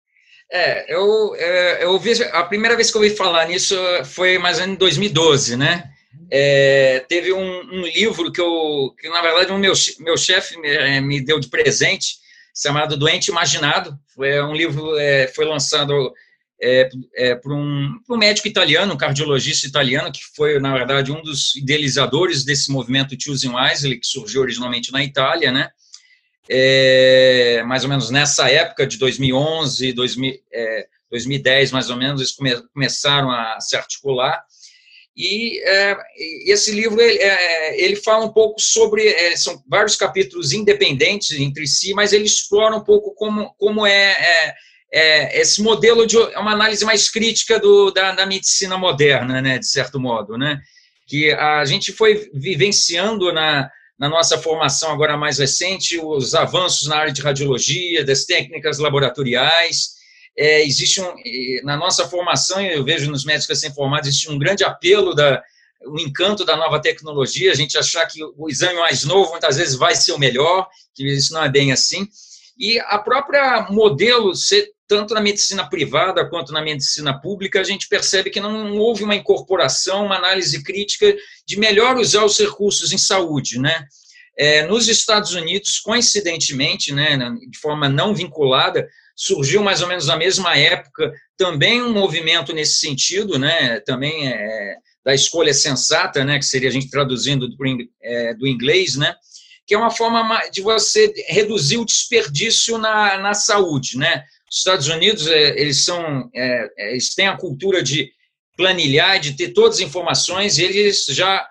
É, eu, é, eu ouvi, a primeira vez que eu ouvi falar nisso foi mais ou menos em 2012, né? É, teve um, um, livro que eu, que na verdade o meu, meu chefe me, é, me, deu de presente, chamado Doente Imaginado. Foi um livro, é, foi lançado é, é, por, um, um, médico italiano, um cardiologista italiano, que foi, na verdade, um dos idealizadores desse movimento Choosing Wisely, que surgiu originalmente na Itália, né? É, mais ou menos nessa época de 2011, 2000, 2010, mais ou menos, eles come, começaram a se articular. E é, esse livro ele, é, ele, fala um pouco sobre é, são vários capítulos independentes entre si, mas ele explora um pouco como, como é, é, é esse modelo de é uma análise mais crítica do, da, da, medicina moderna, né, de certo modo, né, que a gente foi vivenciando na, na nossa formação agora mais recente os avanços na área de radiologia, das técnicas laboratoriais é, existe um, na nossa formação, eu vejo nos médicos recém-formados, existe um grande apelo da o encanto da nova tecnologia, a gente achar que o exame mais novo muitas vezes vai ser o melhor, que isso não é bem assim. E a própria modelo, tanto na medicina privada quanto na medicina pública, a gente percebe que não houve uma incorporação, uma análise crítica de melhor usar os recursos em saúde, né? É, nos Estados Unidos, coincidentemente, né, de forma não vinculada, surgiu mais ou menos na mesma época também um movimento nesse sentido, né, também é, da escolha sensata, né, que seria a gente traduzindo do, é, inglês, né, que é uma forma de você reduzir o desperdício na, na saúde, né. Os Estados Unidos, é, eles são, é, eles têm a cultura de planilhar, de ter todas as informações, eles já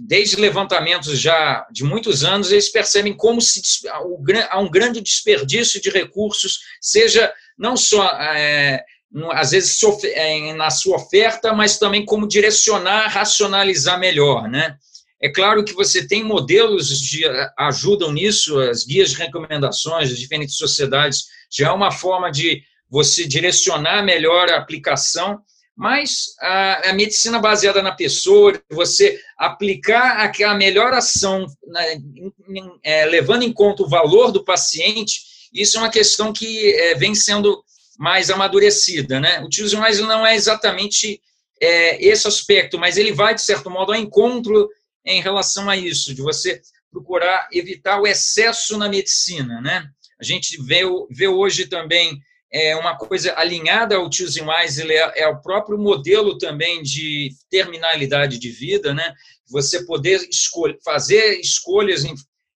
desde levantamentos já de muitos anos, eles percebem como se, há um grande desperdício de recursos, seja não só, é, às vezes, é, na sua oferta, mas também como direcionar, racionalizar melhor. Né? É claro que você tem modelos que ajudam nisso, as guias de recomendações das diferentes sociedades, já é uma forma de você direcionar melhor a aplicação, mas a, a, medicina baseada na pessoa, você aplicar a, a melhor ação, né, em, em, é, levando em conta o valor do paciente, isso é uma questão que é, vem sendo mais amadurecida. Né? O Choose Wise não é exatamente é, esse aspecto, mas ele vai, de certo modo, ao encontro em relação a isso, de você procurar evitar o excesso na medicina. Né? A gente vê, vê hoje também é uma coisa alinhada ao Choosing Wise, ele é, é o próprio modelo também de terminalidade de vida, né? Você poder escolher, fazer escolhas em,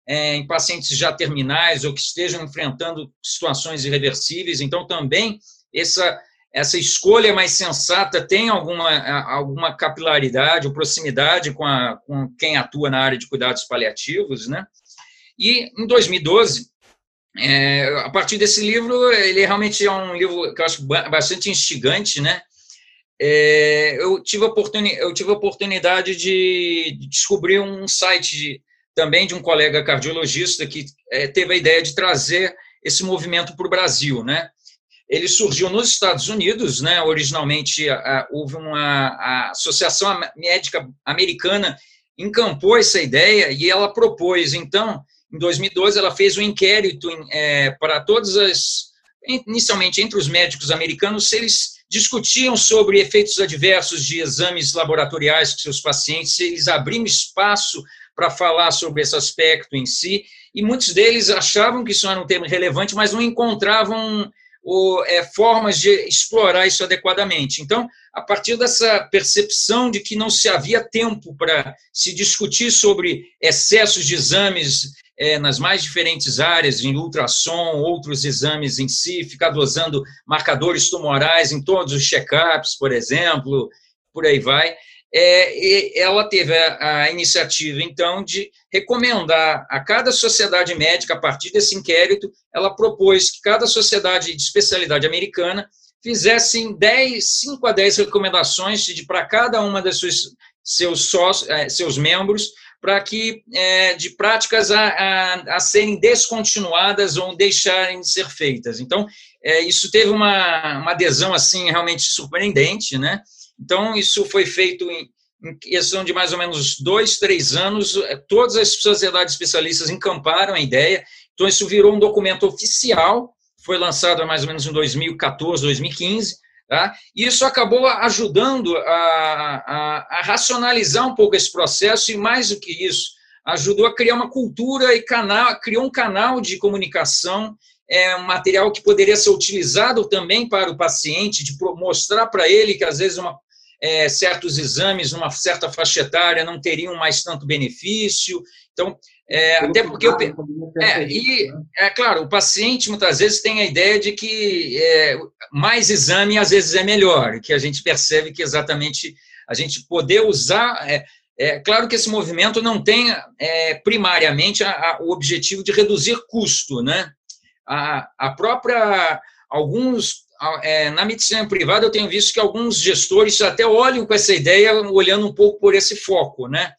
é, em pacientes já terminais ou que estejam enfrentando situações irreversíveis. Então, também essa essa escolha mais sensata tem alguma, alguma capilaridade ou proximidade com, a, com quem atua na área de cuidados paliativos, né? E em 2012 é, a partir desse livro, ele realmente é um livro que eu acho bastante instigante, né? É, eu, tive eu tive a oportunidade de, descobrir um site de, também de um colega cardiologista que é, teve a ideia de trazer esse movimento para o Brasil, né? Ele surgiu nos Estados Unidos, né? Originalmente a, a, houve uma a Associação Médica Americana encampou essa ideia e ela propôs, então, em 2012, ela fez um inquérito é, para todas as, inicialmente entre os médicos americanos, se eles discutiam sobre efeitos adversos de exames laboratoriais com seus pacientes, se eles abriam espaço para falar sobre esse aspecto em si, e muitos deles achavam que isso era um tema relevante, mas não encontravam ou é, formas de explorar isso adequadamente. Então, a partir dessa percepção de que não se havia tempo para se discutir sobre excessos de exames é, nas mais diferentes áreas, em ultrassom, outros exames em si, ficar dosando marcadores tumorais em todos os check-ups, por exemplo, por aí vai. É, ela teve a, a, iniciativa, então, de recomendar a cada sociedade médica, a partir desse inquérito, ela propôs que cada sociedade de especialidade americana fizessem 10, 5 a 10 recomendações para cada uma das suas, seus, sócios, é, seus membros para que é, de práticas a, a, a, serem descontinuadas ou deixarem de ser feitas. Então, é, isso teve uma, uma adesão assim realmente surpreendente, né? Então, isso foi feito em, em questão de mais ou menos dois, três anos. É, todas as sociedades especialistas encamparam a ideia. Então, isso virou um documento oficial. Foi lançado mais ou menos em 2014, 2015 Tá? Isso acabou ajudando a, a, a, racionalizar um pouco esse processo e, mais do que isso, ajudou a criar uma cultura e canal, criou um canal de comunicação, é, um material que poderia ser utilizado também para o paciente, de mostrar para ele que, às vezes, uma, é, certos exames, numa certa faixa etária, não teriam mais tanto benefício. Então, é, até porque eu, é, e né? é claro, o paciente muitas vezes tem a ideia de que é, mais exame às vezes é melhor, que a gente percebe que exatamente a gente poder usar é, é claro que esse movimento não tem é, primariamente a, a, o objetivo de reduzir custo, né? A, a própria alguns é, na medicina privada eu tenho visto que alguns gestores até olham com essa ideia, olhando um pouco por esse foco, né?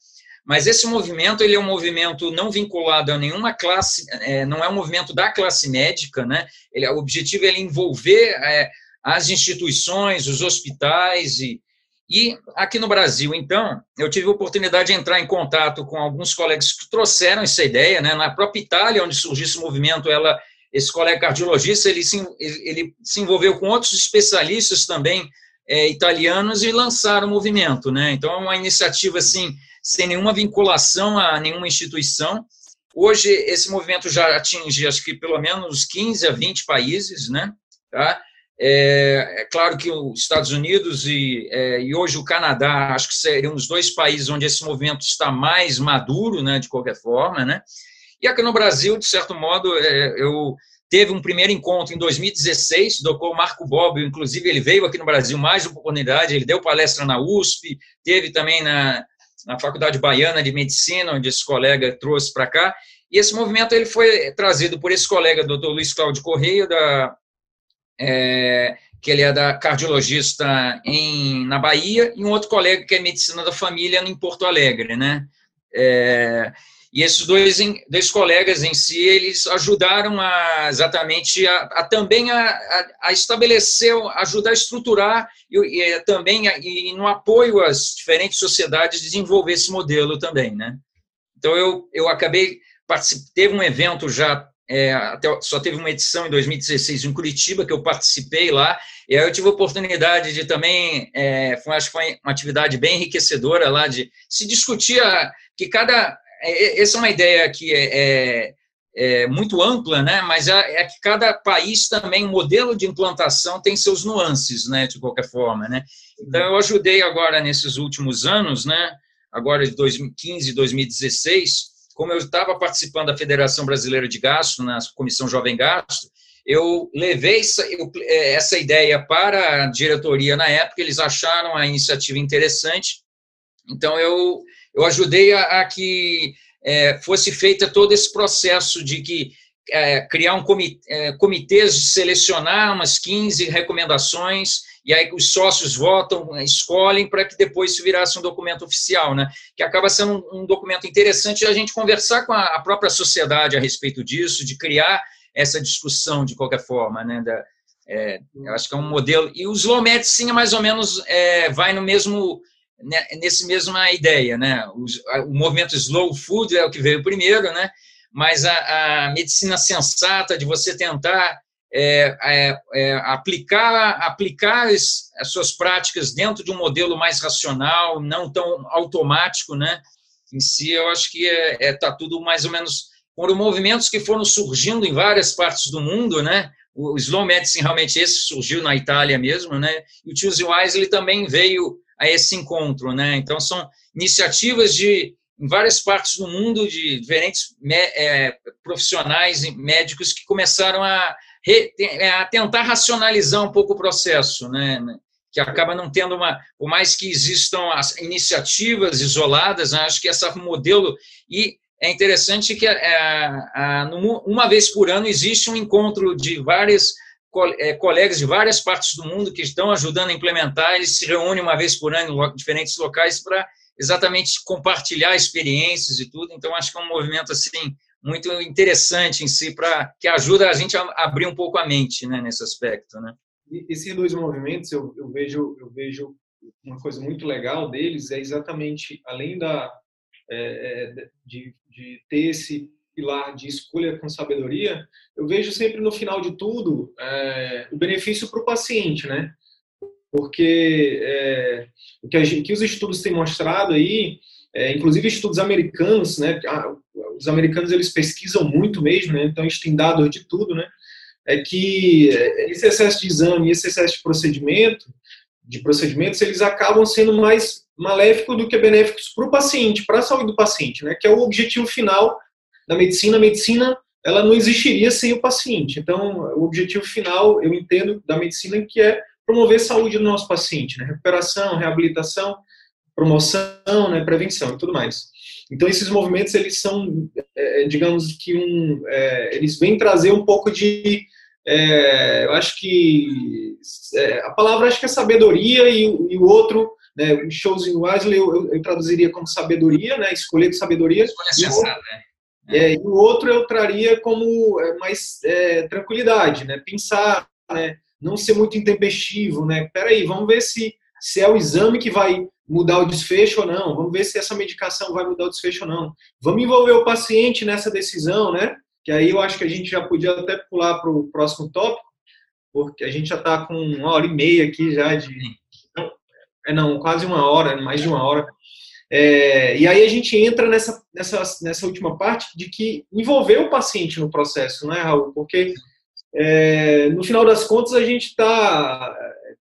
Mas esse movimento ele é um movimento não vinculado a nenhuma classe, é, não é um movimento da classe médica, né? Ele, o objetivo é envolver é, as instituições, os hospitais e, e aqui no Brasil, então, eu tive a oportunidade de entrar em contato com alguns colegas que trouxeram essa ideia, né? Na própria Itália, onde surgiu esse movimento, ela, esse colega cardiologista, ele se, ele se envolveu com outros especialistas também é, italianos e lançaram o movimento, né? Então, é uma iniciativa assim sem nenhuma vinculação a nenhuma instituição. Hoje, esse movimento já atinge, acho que pelo menos 15 a 20 países, né? Tá? É, é claro que os Estados Unidos e, é, e, hoje o Canadá, acho que seriam os dois países onde esse movimento está mais maduro, né, de qualquer forma, né? E aqui no Brasil, de certo modo, é, eu teve um primeiro encontro em 2016, o doutor Marco Bobbio, inclusive ele veio aqui no Brasil mais oportunidade, ele deu palestra na USP, teve também na, na Faculdade Baiana de Medicina, onde esse colega trouxe para cá, e esse movimento ele foi trazido por esse colega, doutor Luiz Cláudio Correia, da, é, que ele é da cardiologista em, na Bahia, e um outro colega que é medicina da família em Porto Alegre, né? É, e esses dois, dois colegas em si, eles ajudaram a, exatamente a, a também a, a, estabelecer, ajudar a estruturar e, e também e no apoio às diferentes sociedades desenvolver esse modelo também, né? Então eu, eu acabei teve um evento já é, até, só teve uma edição em 2016 em Curitiba que eu participei lá e aí eu tive a oportunidade de também é, foi, acho que foi uma atividade bem enriquecedora lá de se discutir que cada essa é uma ideia que é, é, é muito ampla, né? mas é, é, que cada país também, o modelo de implantação tem seus nuances, né? de qualquer forma. Né? Então, eu ajudei agora nesses últimos anos, né? agora de 2015 e 2016, como eu estava participando da Federação Brasileira de Gasto, na Comissão Jovem Gasto, eu levei essa, eu, essa ideia para a diretoria na época, eles acharam a iniciativa interessante, então eu eu ajudei a, a que é, fosse feita todo esse processo de que é, criar um comitê, é, comitês de selecionar umas 15 recomendações e aí os sócios votam, escolhem para que depois isso virasse um documento oficial, né? Que acaba sendo um, um documento interessante a gente conversar com a, a, própria sociedade a respeito disso, de criar essa discussão de qualquer forma, né? Da, é, acho que é um modelo e o slow sim é mais ou menos é, vai no mesmo nesse mesma ideia, né? O, movimento slow food é o que veio primeiro, né? Mas a, a medicina sensata de você tentar é, é, é, aplicar aplicar as, as, suas práticas dentro de um modelo mais racional, não tão automático, né? Em si, eu acho que é, é tá tudo mais ou menos foram movimentos que foram surgindo em várias partes do mundo, né? o slow medicine realmente esse surgiu na Itália mesmo, né? E o Choose Wise ele também veio a esse encontro, né? Então são iniciativas de em várias partes do mundo de diferentes é, profissionais médicos que começaram a, é, a, tentar racionalizar um pouco o processo, né? Que acaba não tendo uma, por mais que existam as iniciativas isoladas, né? acho que esse modelo e é interessante que é, uma vez por ano existe um encontro de várias colegas de várias partes do mundo que estão ajudando a implementar, eles se reúnem uma vez por ano em diferentes locais para exatamente compartilhar experiências e tudo. Então, acho que é um movimento assim muito interessante em si, para que ajuda a gente a abrir um pouco a mente né, nesse aspecto. Né? Esses dois movimentos, eu, eu, vejo, eu vejo uma coisa muito legal deles, é exatamente, além da, é de, de ter esse pilar de escolha com sabedoria, eu vejo sempre no final de tudo é, o benefício para o paciente, né? Porque é, o que, gente, que, os estudos têm mostrado aí, é, inclusive estudos americanos, né? Os americanos eles pesquisam muito mesmo, né? Então eles têm dados de tudo, né? É que esse excesso de exame, esse excesso de procedimento, de procedimentos, eles acabam sendo mais maléficos do que benéficos para o paciente, para a saúde do paciente, né? Que é o objetivo final da medicina. A medicina ela não existiria sem o paciente. Então, o objetivo final, eu entendo, da medicina que é promover a saúde do nosso paciente, né? recuperação, reabilitação, promoção, né? prevenção e tudo mais. Então, esses movimentos, eles são, é, digamos que, um, é, eles vêm trazer um pouco de, é, eu acho que, é, a palavra acho que é sabedoria e, e o outro, né, o Chosen Wisely, eu, eu, eu, traduziria como sabedoria, né, escolher com sabedoria. Escolha sensata, né? É, e o outro eu traria como é, mais é, tranquilidade, né? Pensar, né? Não ser muito intempestivo, né? Peraí, vamos ver se, se é o exame que vai mudar o desfecho ou não. Vamos ver se essa medicação vai mudar o desfecho ou não. Vamos envolver o paciente nessa decisão, né? Que aí eu acho que a gente já podia até pular para o próximo tópico, porque a gente já está com uma hora e meia aqui já de... É, não, quase uma hora, mais de uma hora. É, e aí a gente entra nessa, nessa, nessa última parte de que envolver o paciente no processo, né, Raul? Porque é, no final das contas a gente está,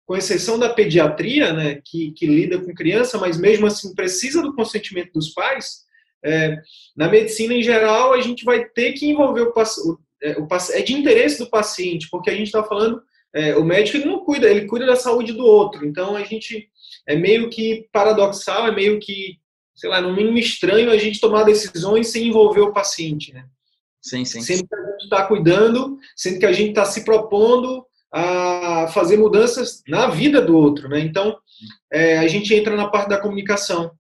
com exceção da pediatria, né, que, que, lida com criança, mas mesmo assim precisa do consentimento dos pais, é, na medicina em geral a gente vai ter que envolver o, o, é, é de interesse do paciente, porque a gente está falando, é, o médico ele não cuida, ele cuida da saúde do outro, então a gente é meio que paradoxal, é meio que, sei lá, no mínimo estranho a gente tomar decisões sem envolver o paciente, né? Sim, sim. Sendo que a gente está cuidando, sendo que a gente está se propondo a fazer mudanças na vida do outro, né? Então, é, a gente entra na parte da comunicação.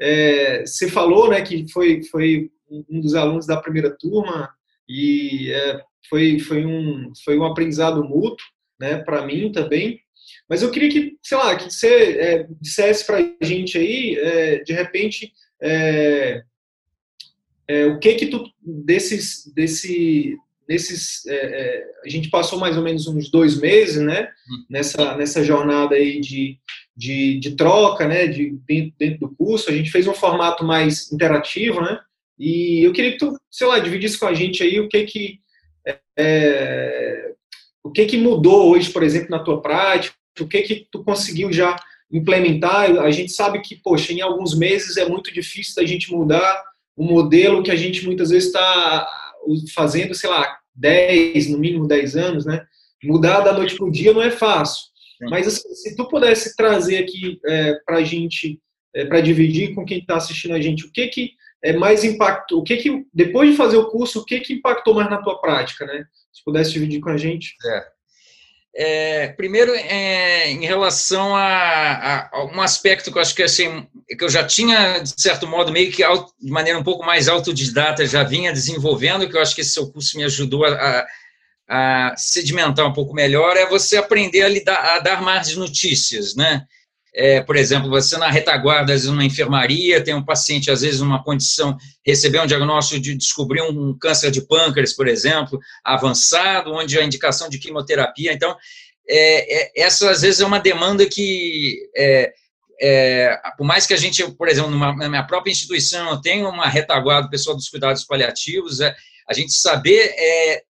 É, você falou, né, que foi, foi um dos alunos da primeira turma e é, foi, foi, um, foi um aprendizado mútuo, né, para mim também. Mas eu queria que, sei lá, que você é, dissesse para a gente aí, é, de repente, é, é, o que que tu, desses, desse, desses, é, é, a gente passou mais ou menos uns dois meses, né, hum. nessa, nessa jornada aí de, de, de troca, né, de, dentro, dentro do curso, a gente fez um formato mais interativo, né, e eu queria que tu, sei lá, dividisse com a gente aí o que que, o que que mudou hoje, por exemplo, na tua prática, o que que tu conseguiu já implementar? A gente sabe que, poxa, em alguns meses é muito difícil da gente mudar o modelo que a gente muitas vezes está fazendo, sei lá, 10, no mínimo 10 anos, né? Mudar da noite para o dia não é fácil. Mas assim, se tu pudesse trazer aqui é, para a gente, é, para dividir com quem está assistindo a gente, o que que é mais impactou, o que que, depois de fazer o curso, o que que impactou mais na tua prática, né? Se pudesse dividir com a gente. É. É, primeiro, é, em relação a, a, um aspecto que eu acho que, assim, que eu já tinha, de certo modo, meio que auto, de maneira um pouco mais autodidata, já vinha desenvolvendo, que eu acho que esse seu curso me ajudou a, a sedimentar um pouco melhor, é você aprender a, lidar, a dar mais notícias, né? É, por exemplo, você na retaguarda, vezes, numa enfermaria, tem um paciente, às vezes, numa condição, receber um diagnóstico de descobrir um câncer de pâncreas, por exemplo, avançado, onde a indicação de quimioterapia. Então, é, é, essa, às vezes, é uma demanda que, é, é, por mais que a gente, por exemplo, numa, na minha própria instituição, eu tenho uma retaguarda, pessoal dos cuidados paliativos, é, a gente saber é,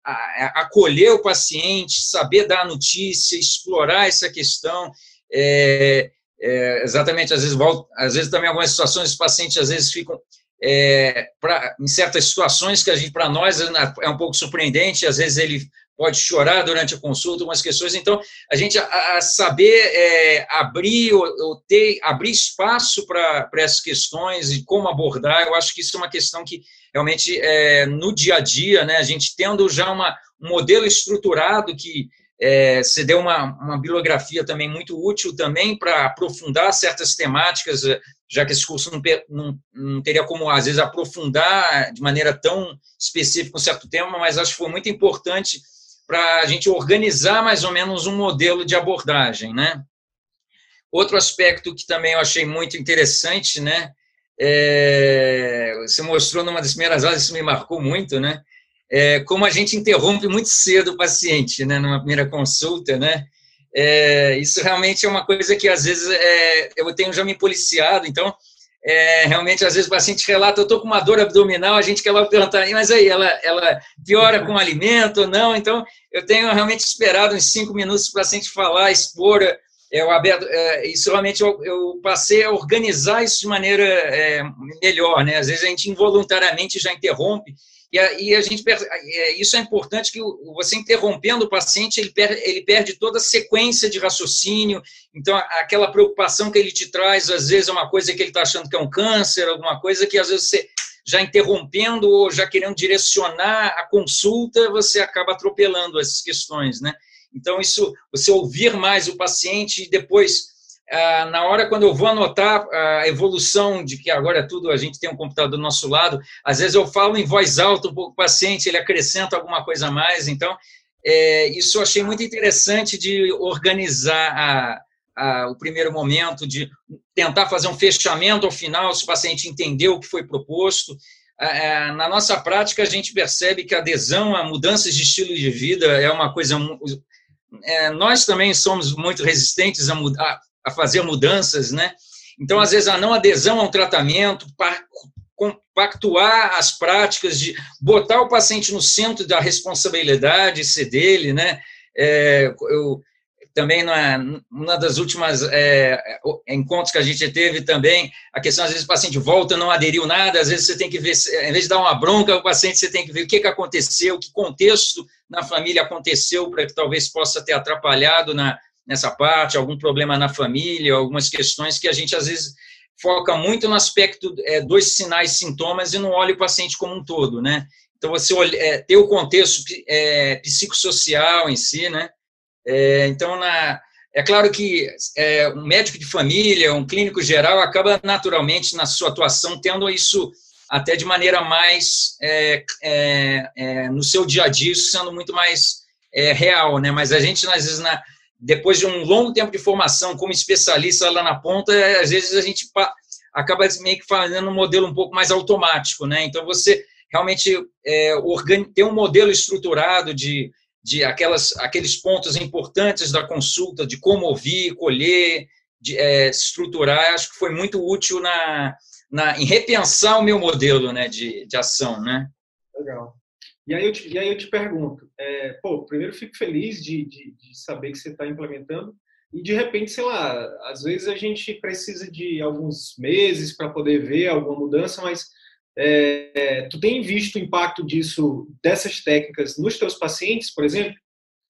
acolher o paciente, saber dar a notícia, explorar essa questão. É, é, exatamente, às vezes, volta, às vezes também algumas situações os pacientes às vezes ficam é, pra, em certas situações que a gente para nós é um pouco surpreendente, às vezes ele pode chorar durante a consulta, algumas questões. Então, a gente a, a saber é, abrir ou, ou, ter abrir espaço para essas questões e como abordar, eu acho que isso é uma questão que realmente é, no dia a dia, né, a gente tendo já uma, um modelo estruturado que é, você deu uma, uma bibliografia também muito útil também para aprofundar certas temáticas, já que esse curso não, não, não, teria como, às vezes, aprofundar de maneira tão específica um certo tema, mas acho que foi muito importante para a gente organizar mais ou menos um modelo de abordagem, né? Outro aspecto que também eu achei muito interessante, né? É, você mostrou numa das primeiras aulas, isso me marcou muito, né? É, como a gente interrompe muito cedo o paciente, né? Numa primeira consulta, né? É, isso realmente é uma coisa que às vezes é, eu tenho já me policiado, então é, realmente, às vezes o paciente relata, eu estou com uma dor abdominal, a gente quer logo perguntar, mas aí, ela, ela piora com alimento ou não? Então, eu tenho realmente esperado uns cinco minutos para o paciente falar, expor, é, o aberto, é, isso realmente eu, eu, passei a organizar isso de maneira é, melhor, né? Às vezes a gente involuntariamente já interrompe, e a, e a gente é, isso é importante que você interrompendo o paciente ele perde, ele perde toda a sequência de raciocínio. Então aquela preocupação que ele te traz às vezes é uma coisa que ele está achando que é um câncer, alguma coisa que às vezes você já interrompendo ou já querendo direcionar a consulta você acaba atropelando essas questões, né? Então isso você ouvir mais o paciente e depois na hora quando eu vou anotar a evolução de que agora é tudo, a gente tem um computador do nosso lado, às vezes eu falo em voz alta um pouco o paciente, ele acrescenta alguma coisa a mais, então é, isso eu achei muito interessante de organizar a, a, o primeiro momento, de tentar fazer um fechamento ao final, se o paciente entendeu o que foi proposto. É, na nossa prática, a gente percebe que a adesão a mudanças de estilo de vida é uma coisa. É, nós também somos muito resistentes a mudar a fazer mudanças, né? Então, às vezes, a não adesão a um tratamento, compactuar as práticas de botar o paciente no centro da responsabilidade ser dele, né? É, eu também na uma das últimas é, encontros que a gente teve também a questão às vezes o paciente volta não aderiu nada às vezes você tem que ver em vez de dar uma bronca o paciente você tem que ver o que que aconteceu que contexto na família aconteceu para que talvez possa ter atrapalhado na nessa parte, algum problema na família, algumas questões que a gente às vezes foca muito no aspecto é, dos sinais, sintomas e não olha o paciente como um todo, né? Então você olha, é, ter o contexto é, psicossocial em si, né? É, então na é claro que é, um médico de família, um clínico geral, acaba naturalmente na sua atuação tendo isso até de maneira mais é, é, no seu dia a dia, sendo muito mais real, né? Mas a gente às vezes na, depois de um longo tempo de formação como especialista lá na ponta, às vezes a gente acaba meio que fazendo um modelo um pouco mais automático, né? Então você realmente é, um modelo estruturado de, de aquelas, aqueles pontos importantes da consulta, de como ouvir, colher, de, é, estruturar, acho que foi muito útil na, na, em repensar o meu modelo né, de, de ação, né? Legal. E aí eu te, e aí eu te pergunto, é, pô, primeiro fico feliz de, de, de saber que você está implementando e de repente, sei lá, às vezes a gente precisa de alguns meses para poder ver alguma mudança, mas é, tu tem visto o impacto disso, dessas técnicas nos teus pacientes, por exemplo?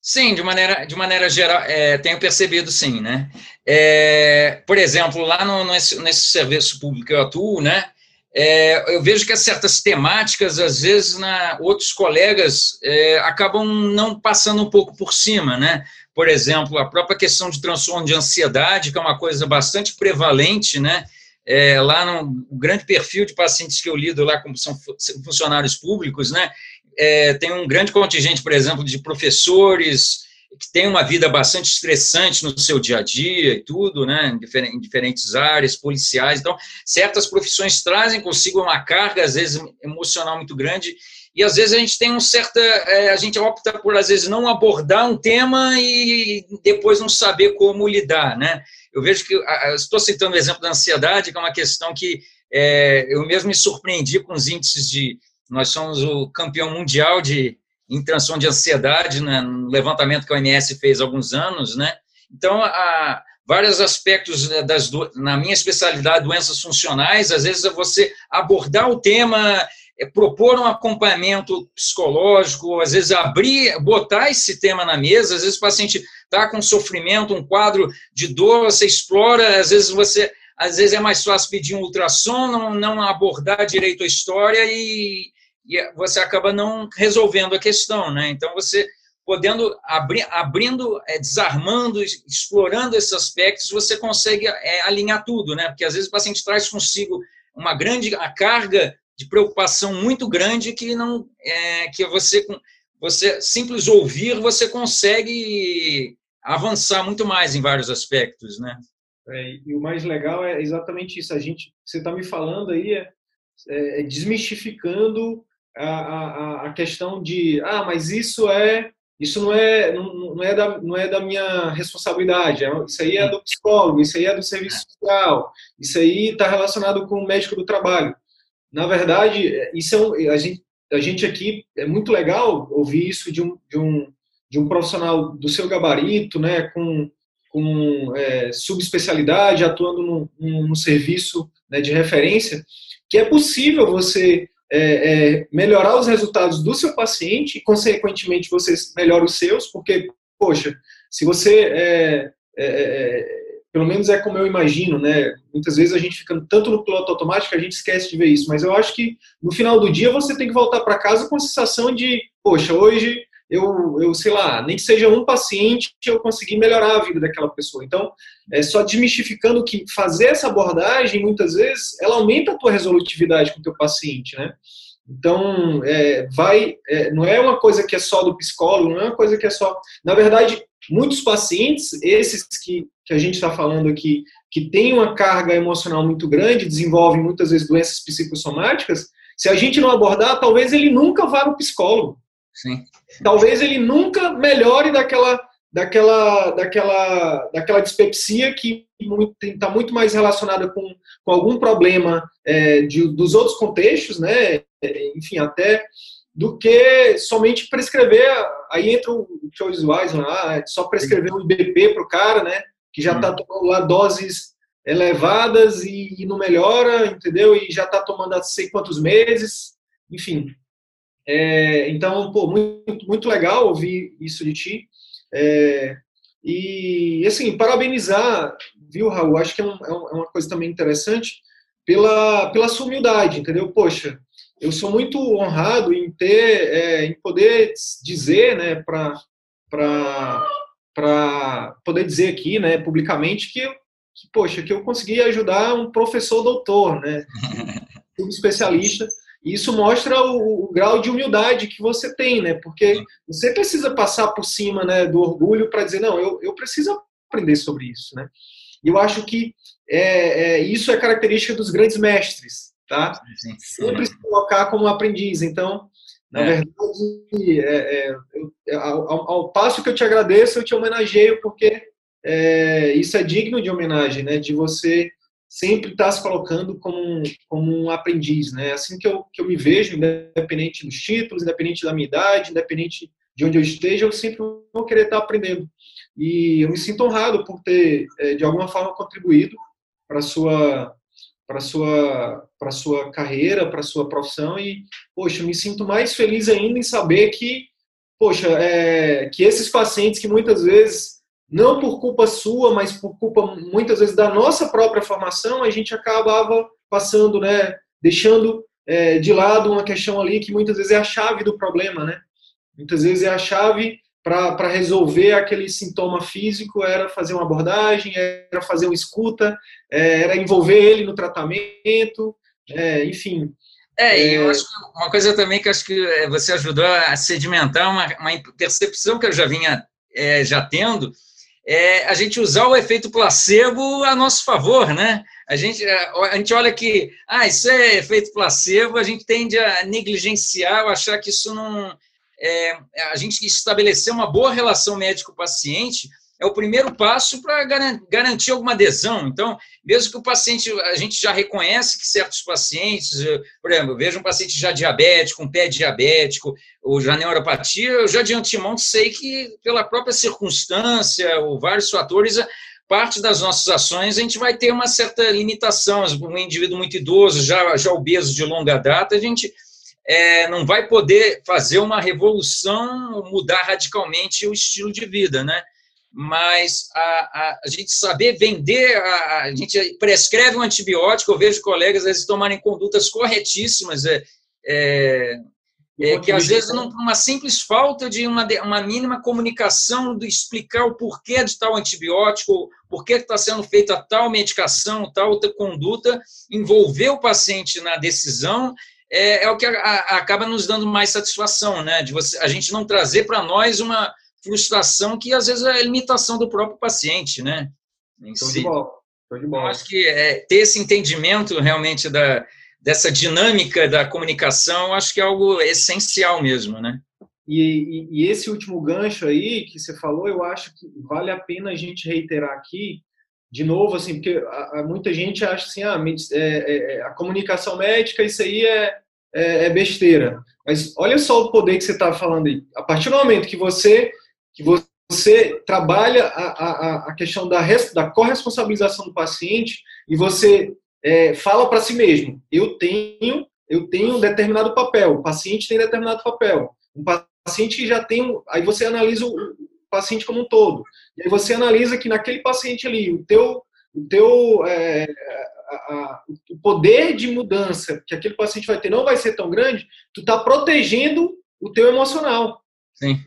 Sim, de maneira, de maneira geral, é, tenho percebido sim, né? É, por exemplo, lá no, nesse, nesse serviço público que eu atuo, né? É, eu vejo que certas temáticas, às vezes, na, outros colegas é, acabam não passando um pouco por cima, né? Por exemplo, a própria questão de transtorno de ansiedade, que é uma coisa bastante prevalente, né? É, lá no grande perfil de pacientes que eu lido lá, como são funcionários públicos, né? É, tem um grande contingente, por exemplo, de professores, que tem uma vida bastante estressante no seu dia a dia e tudo, né, em diferentes áreas, policiais. Então, certas profissões trazem consigo uma carga, às vezes, emocional muito grande, e às vezes a gente tem um certa. É, a gente opta por, às vezes, não abordar um tema e depois não saber como lidar, né? Eu vejo que. Estou citando o exemplo da ansiedade, que é uma questão que é, eu mesmo me surpreendi com os índices de nós somos o campeão mundial de em transtorno de ansiedade, né, no levantamento que a OMS fez há alguns anos, né? Então, há vários aspectos né, das na minha especialidade, doenças funcionais, às vezes você abordar o tema, é propor um acompanhamento psicológico, às vezes abrir, botar esse tema na mesa, às vezes o paciente está com sofrimento, um quadro de dor, você explora, às vezes você às vezes é mais fácil pedir um ultrassom, não, não abordar direito a história e, e você acaba não resolvendo a questão, né? Então você podendo abrir, abrindo, é, desarmando, explorando esses aspectos, você consegue é, alinhar tudo, né? Porque às vezes o paciente traz consigo uma grande a carga de preocupação muito grande que não é, que você você simples ouvir você consegue avançar muito mais em vários aspectos, né? É, e o mais legal é exatamente isso. A gente, você está me falando aí é, é, desmistificando a, a, a, questão de ah, mas isso é isso não é não, não, é da não é da minha responsabilidade. É, isso aí é do psicólogo, isso aí é do serviço social, isso aí está relacionado com o médico do trabalho. Na verdade, isso é um, a gente a gente aqui é muito legal ouvir isso de um, de um de um profissional do seu gabarito, né, com com é, subespecialidade, atuando num, num serviço né, de referência, que é possível você é, é, melhorar os resultados do seu paciente e, consequentemente, você melhora os seus, porque, poxa, se você, é, é, é, pelo menos é como eu imagino, né? Muitas vezes a gente fica tanto no piloto automático a gente esquece de ver isso, mas eu acho que no final do dia você tem que voltar para casa com a sensação de, poxa, hoje eu, eu, sei lá, nem que seja um paciente, eu consegui melhorar a vida daquela pessoa. Então, é só desmistificando que fazer essa abordagem, muitas vezes, ela aumenta a tua resolutividade com o teu paciente, né? Então, é, vai, é, não é uma coisa que é só do psicólogo, não é uma coisa que é só. Na verdade, muitos pacientes, esses que, que a gente está falando aqui, que têm uma carga emocional muito grande, desenvolvem muitas vezes doenças psicossomáticas, se a gente não abordar, talvez ele nunca vá no psicólogo. Sim. Talvez ele nunca melhore daquela, daquela, daquela, daquela dispepsia que está muito mais relacionada com, com algum problema é, de, dos outros contextos, né? Enfim, até do que somente prescrever. Aí entra o Charles Wiseman lá, é só prescrever um IBP para o cara, né? Que já está hum. tomando lá doses elevadas e, e, não melhora, entendeu? E já está tomando há sei quantos meses, enfim. É, então, pô, muito, muito legal ouvir isso de ti. É, e, assim, parabenizar, viu, Raul? Acho que é, um, é, é uma coisa também interessante pela, pela sua humildade, entendeu? Poxa, eu sou muito honrado em ter, é, em poder dizer, né, para para poder dizer aqui, né, publicamente que, que, poxa, que eu consegui ajudar um professor doutor, né, um especialista isso mostra o, o, grau de humildade que você tem, né? Porque você precisa passar por cima né, do orgulho para dizer, não, eu, eu preciso aprender sobre isso, né? E eu acho que é, é, isso é característica dos grandes mestres, tá? Sim, sim. Sempre se colocar como aprendiz. Então, na é. verdade, é, é, é, ao, ao, passo que eu te agradeço, eu te homenageio, porque isso é digno de homenagem, né? De você sempre está se colocando como um, como um aprendiz, né? Assim que eu, que eu me vejo, independente dos títulos, independente da minha idade, independente de onde eu esteja, eu sempre vou querer estar aprendendo. E eu me sinto honrado por ter, é, de alguma forma, contribuído para sua para sua para sua carreira, para sua profissão e poxa, eu me sinto mais feliz ainda em saber que poxa, é, que esses pacientes que muitas vezes não por culpa sua, mas por culpa muitas vezes da nossa própria formação, a gente acabava passando, né, deixando é, de lado uma questão ali que muitas vezes é a chave do problema, né? Muitas vezes é a chave para resolver aquele sintoma físico, era fazer uma abordagem, era fazer uma escuta, é, era envolver ele no tratamento, é, enfim. É, e eu é. acho que uma coisa também que acho que é, você ajudou a sedimentar uma, uma percepção que eu já vinha é, já tendo, é, a gente usar o efeito placebo a nosso favor, né? A gente, a gente olha que, ah, isso é efeito placebo, a gente tende a negligenciar, achar que isso não. É, a gente estabelecer uma boa relação médico-paciente, é o primeiro passo para garantir alguma adesão. Então, mesmo que o paciente, a gente já reconhece que certos pacientes, eh, por exemplo, eu vejo um paciente já diabético, um pé diabético, ou já neuropatia, eu já de antemão sei que, pela própria circunstância, ou vários fatores, parte das nossas ações a gente vai ter uma certa limitação. Um indivíduo muito idoso, já, já obeso de longa data, a gente é, não vai poder fazer uma revolução, mudar radicalmente o estilo de vida, né? Mas a, a, a gente saber vender, a, a, gente prescreve um antibiótico, eu vejo colegas às vezes tomarem condutas corretíssimas, é, é, é que às vezes não, uma simples falta de uma, uma mínima comunicação do explicar o porquê de tal antibiótico, por que está sendo feita tal medicação, tal conduta, envolver o paciente na decisão é, é o que acaba nos dando mais satisfação, né? De você, a gente não trazer para nós uma frustração que às vezes é a limitação do próprio paciente, né? Em Show si. de bola. Show de bola. Eu acho que é, ter esse entendimento realmente da, dessa dinâmica da comunicação, acho que é algo essencial mesmo, né? E, e, e, esse último gancho aí que você falou, eu acho que vale a pena a gente reiterar aqui, de novo, assim, porque a, a, muita gente acha assim, ah, é, é, é, a comunicação médica, isso aí é, é, é, besteira. Mas olha só o poder que você está falando aí. A partir do momento que você, que você trabalha a, a, a questão da, res, da corresponsabilização do paciente e você é, fala para si mesmo, eu tenho, eu tenho um determinado papel, o paciente tem determinado papel. Um paciente que já tem, aí você analisa o, paciente como um todo. E aí você analisa que naquele paciente ali, o teu, o teu é, a, a, o poder de mudança que aquele paciente vai ter não vai ser tão grande, tu está protegendo o teu emocional. Sim.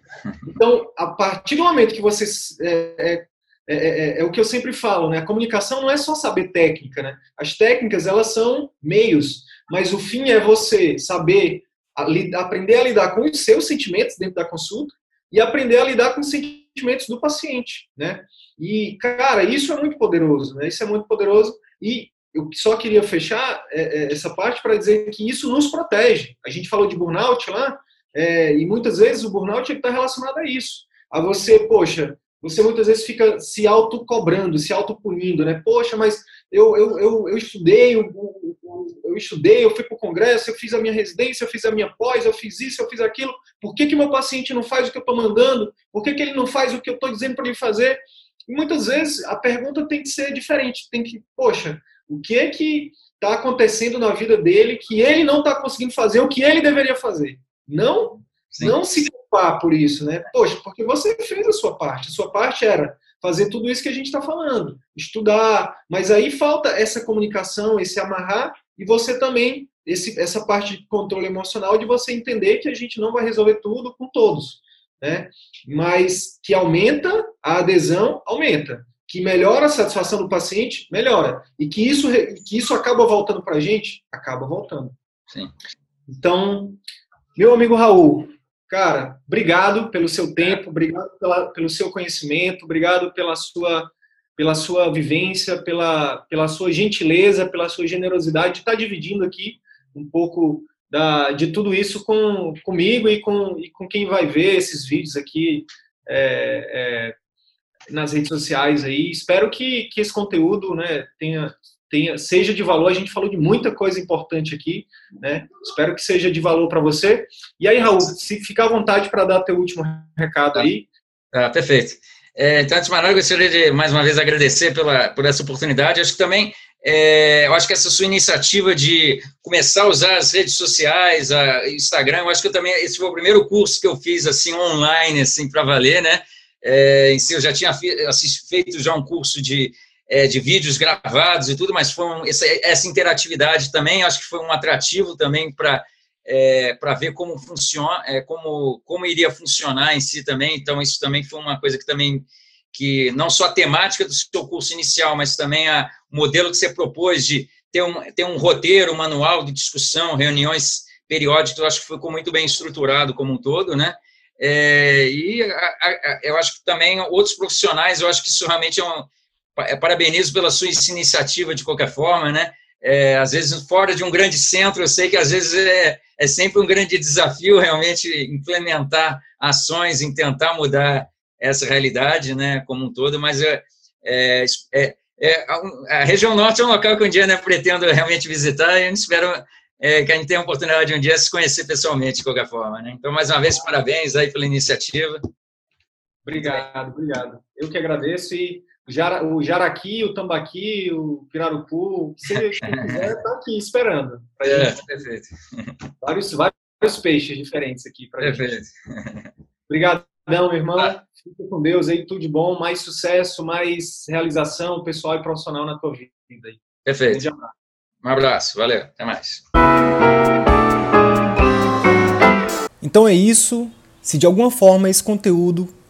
Então, a partir do momento que você é é, é, é, é, o que eu sempre falo, né? A comunicação não é só saber técnica, né? As técnicas elas são meios, mas o fim é você saber a, aprender a lidar com os seus sentimentos dentro da consulta e aprender a lidar com os sentimentos do paciente, né? E, cara, isso é muito poderoso, né? Isso é muito poderoso e eu só queria fechar é, é, essa parte para dizer que isso nos protege. A gente falou de burnout lá, é, e muitas vezes o burnout está relacionado a isso. A você, poxa, você muitas vezes fica se autocobrando, se autopunindo, né? Poxa, mas eu, eu, eu, eu estudei, eu, eu estudei, eu fui para o congresso, eu fiz a minha residência, eu fiz a minha pós, eu fiz isso, eu fiz aquilo. Por que, que meu paciente não faz o que eu estou mandando? Por que, que ele não faz o que eu estou dizendo para ele fazer? E muitas vezes a pergunta tem que ser diferente. Tem que, poxa, o que é que está acontecendo na vida dele que ele não está conseguindo fazer o que ele deveria fazer? Não, não se culpar por isso, né? Poxa, porque você fez a sua parte. A sua parte era fazer tudo isso que a gente está falando, estudar, mas aí falta essa comunicação, esse amarrar e você também esse, essa parte de controle emocional de você entender que a gente não vai resolver tudo com todos, né? Mas que aumenta a adesão, aumenta. Que melhora a satisfação do paciente, melhora. E que isso, que isso acaba voltando para a gente, acaba voltando. Sim. Então, meu amigo Raul, Cara, obrigado pelo seu tempo, obrigado pela, pelo seu conhecimento, obrigado pela sua, pela sua vivência, pela, pela sua gentileza, pela sua generosidade de estar dividindo aqui um pouco da, de tudo isso com, comigo e com, e com quem vai ver esses vídeos aqui é, é, nas redes sociais aí. Espero que, que esse conteúdo né, tenha, tenha, seja de valor. A gente falou de muita coisa importante aqui, né? Espero que seja de valor para você. E aí, Raul, se ficar à vontade para dar teu último recado aí. Ah, perfeito. É, então, antes de mais nada, eu gostaria de mais uma vez agradecer pela, por essa oportunidade. Acho que também, é, eu acho que essa sua iniciativa de começar a usar as redes sociais, a Instagram, eu acho que eu também, esse foi o primeiro curso que eu fiz, assim, online, assim, para valer, né? É, em si, eu já tinha feito já um curso de é, de vídeos gravados e tudo, mas foi um, essa, essa, interatividade também, acho que foi um atrativo também para é, para ver como funciona, é, como, como iria funcionar em si também. Então, isso também foi uma coisa que também, que não só a temática do seu curso inicial, mas também a, o modelo que você propôs de ter um, ter um roteiro, um manual de discussão, reuniões periódicas, eu acho que ficou muito bem estruturado como um todo, né? É, e a, a, eu acho que também outros profissionais, eu acho que isso realmente é um, parabenizo pela sua iniciativa de qualquer forma, né? É, às vezes fora de um grande centro, eu sei que às vezes é, é sempre um grande desafio realmente implementar ações em tentar mudar essa realidade, né, como um todo, mas é, é, é, é a região norte é um local que um dia né, pretendo realmente visitar e espero é, que a gente tenha a oportunidade de um dia se conhecer pessoalmente, de qualquer forma. Né? Então, mais uma vez, parabéns aí pela iniciativa. Obrigado, obrigado. Eu que agradeço e o Jaraqui, o Tambaqui, o Pirarucu, se você quiser, está aqui esperando. É, perfeito. Vários, vários peixes diferentes aqui para Perfeito. Gente. Obrigado, meu irmão. Ah. Fica com Deus aí, tudo de bom, mais sucesso, mais realização pessoal e profissional na tua vida. Aí. Perfeito. Um abraço, valeu, até mais. Então é isso. Se de alguma forma esse conteúdo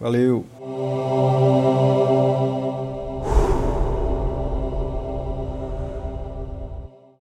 Valeu!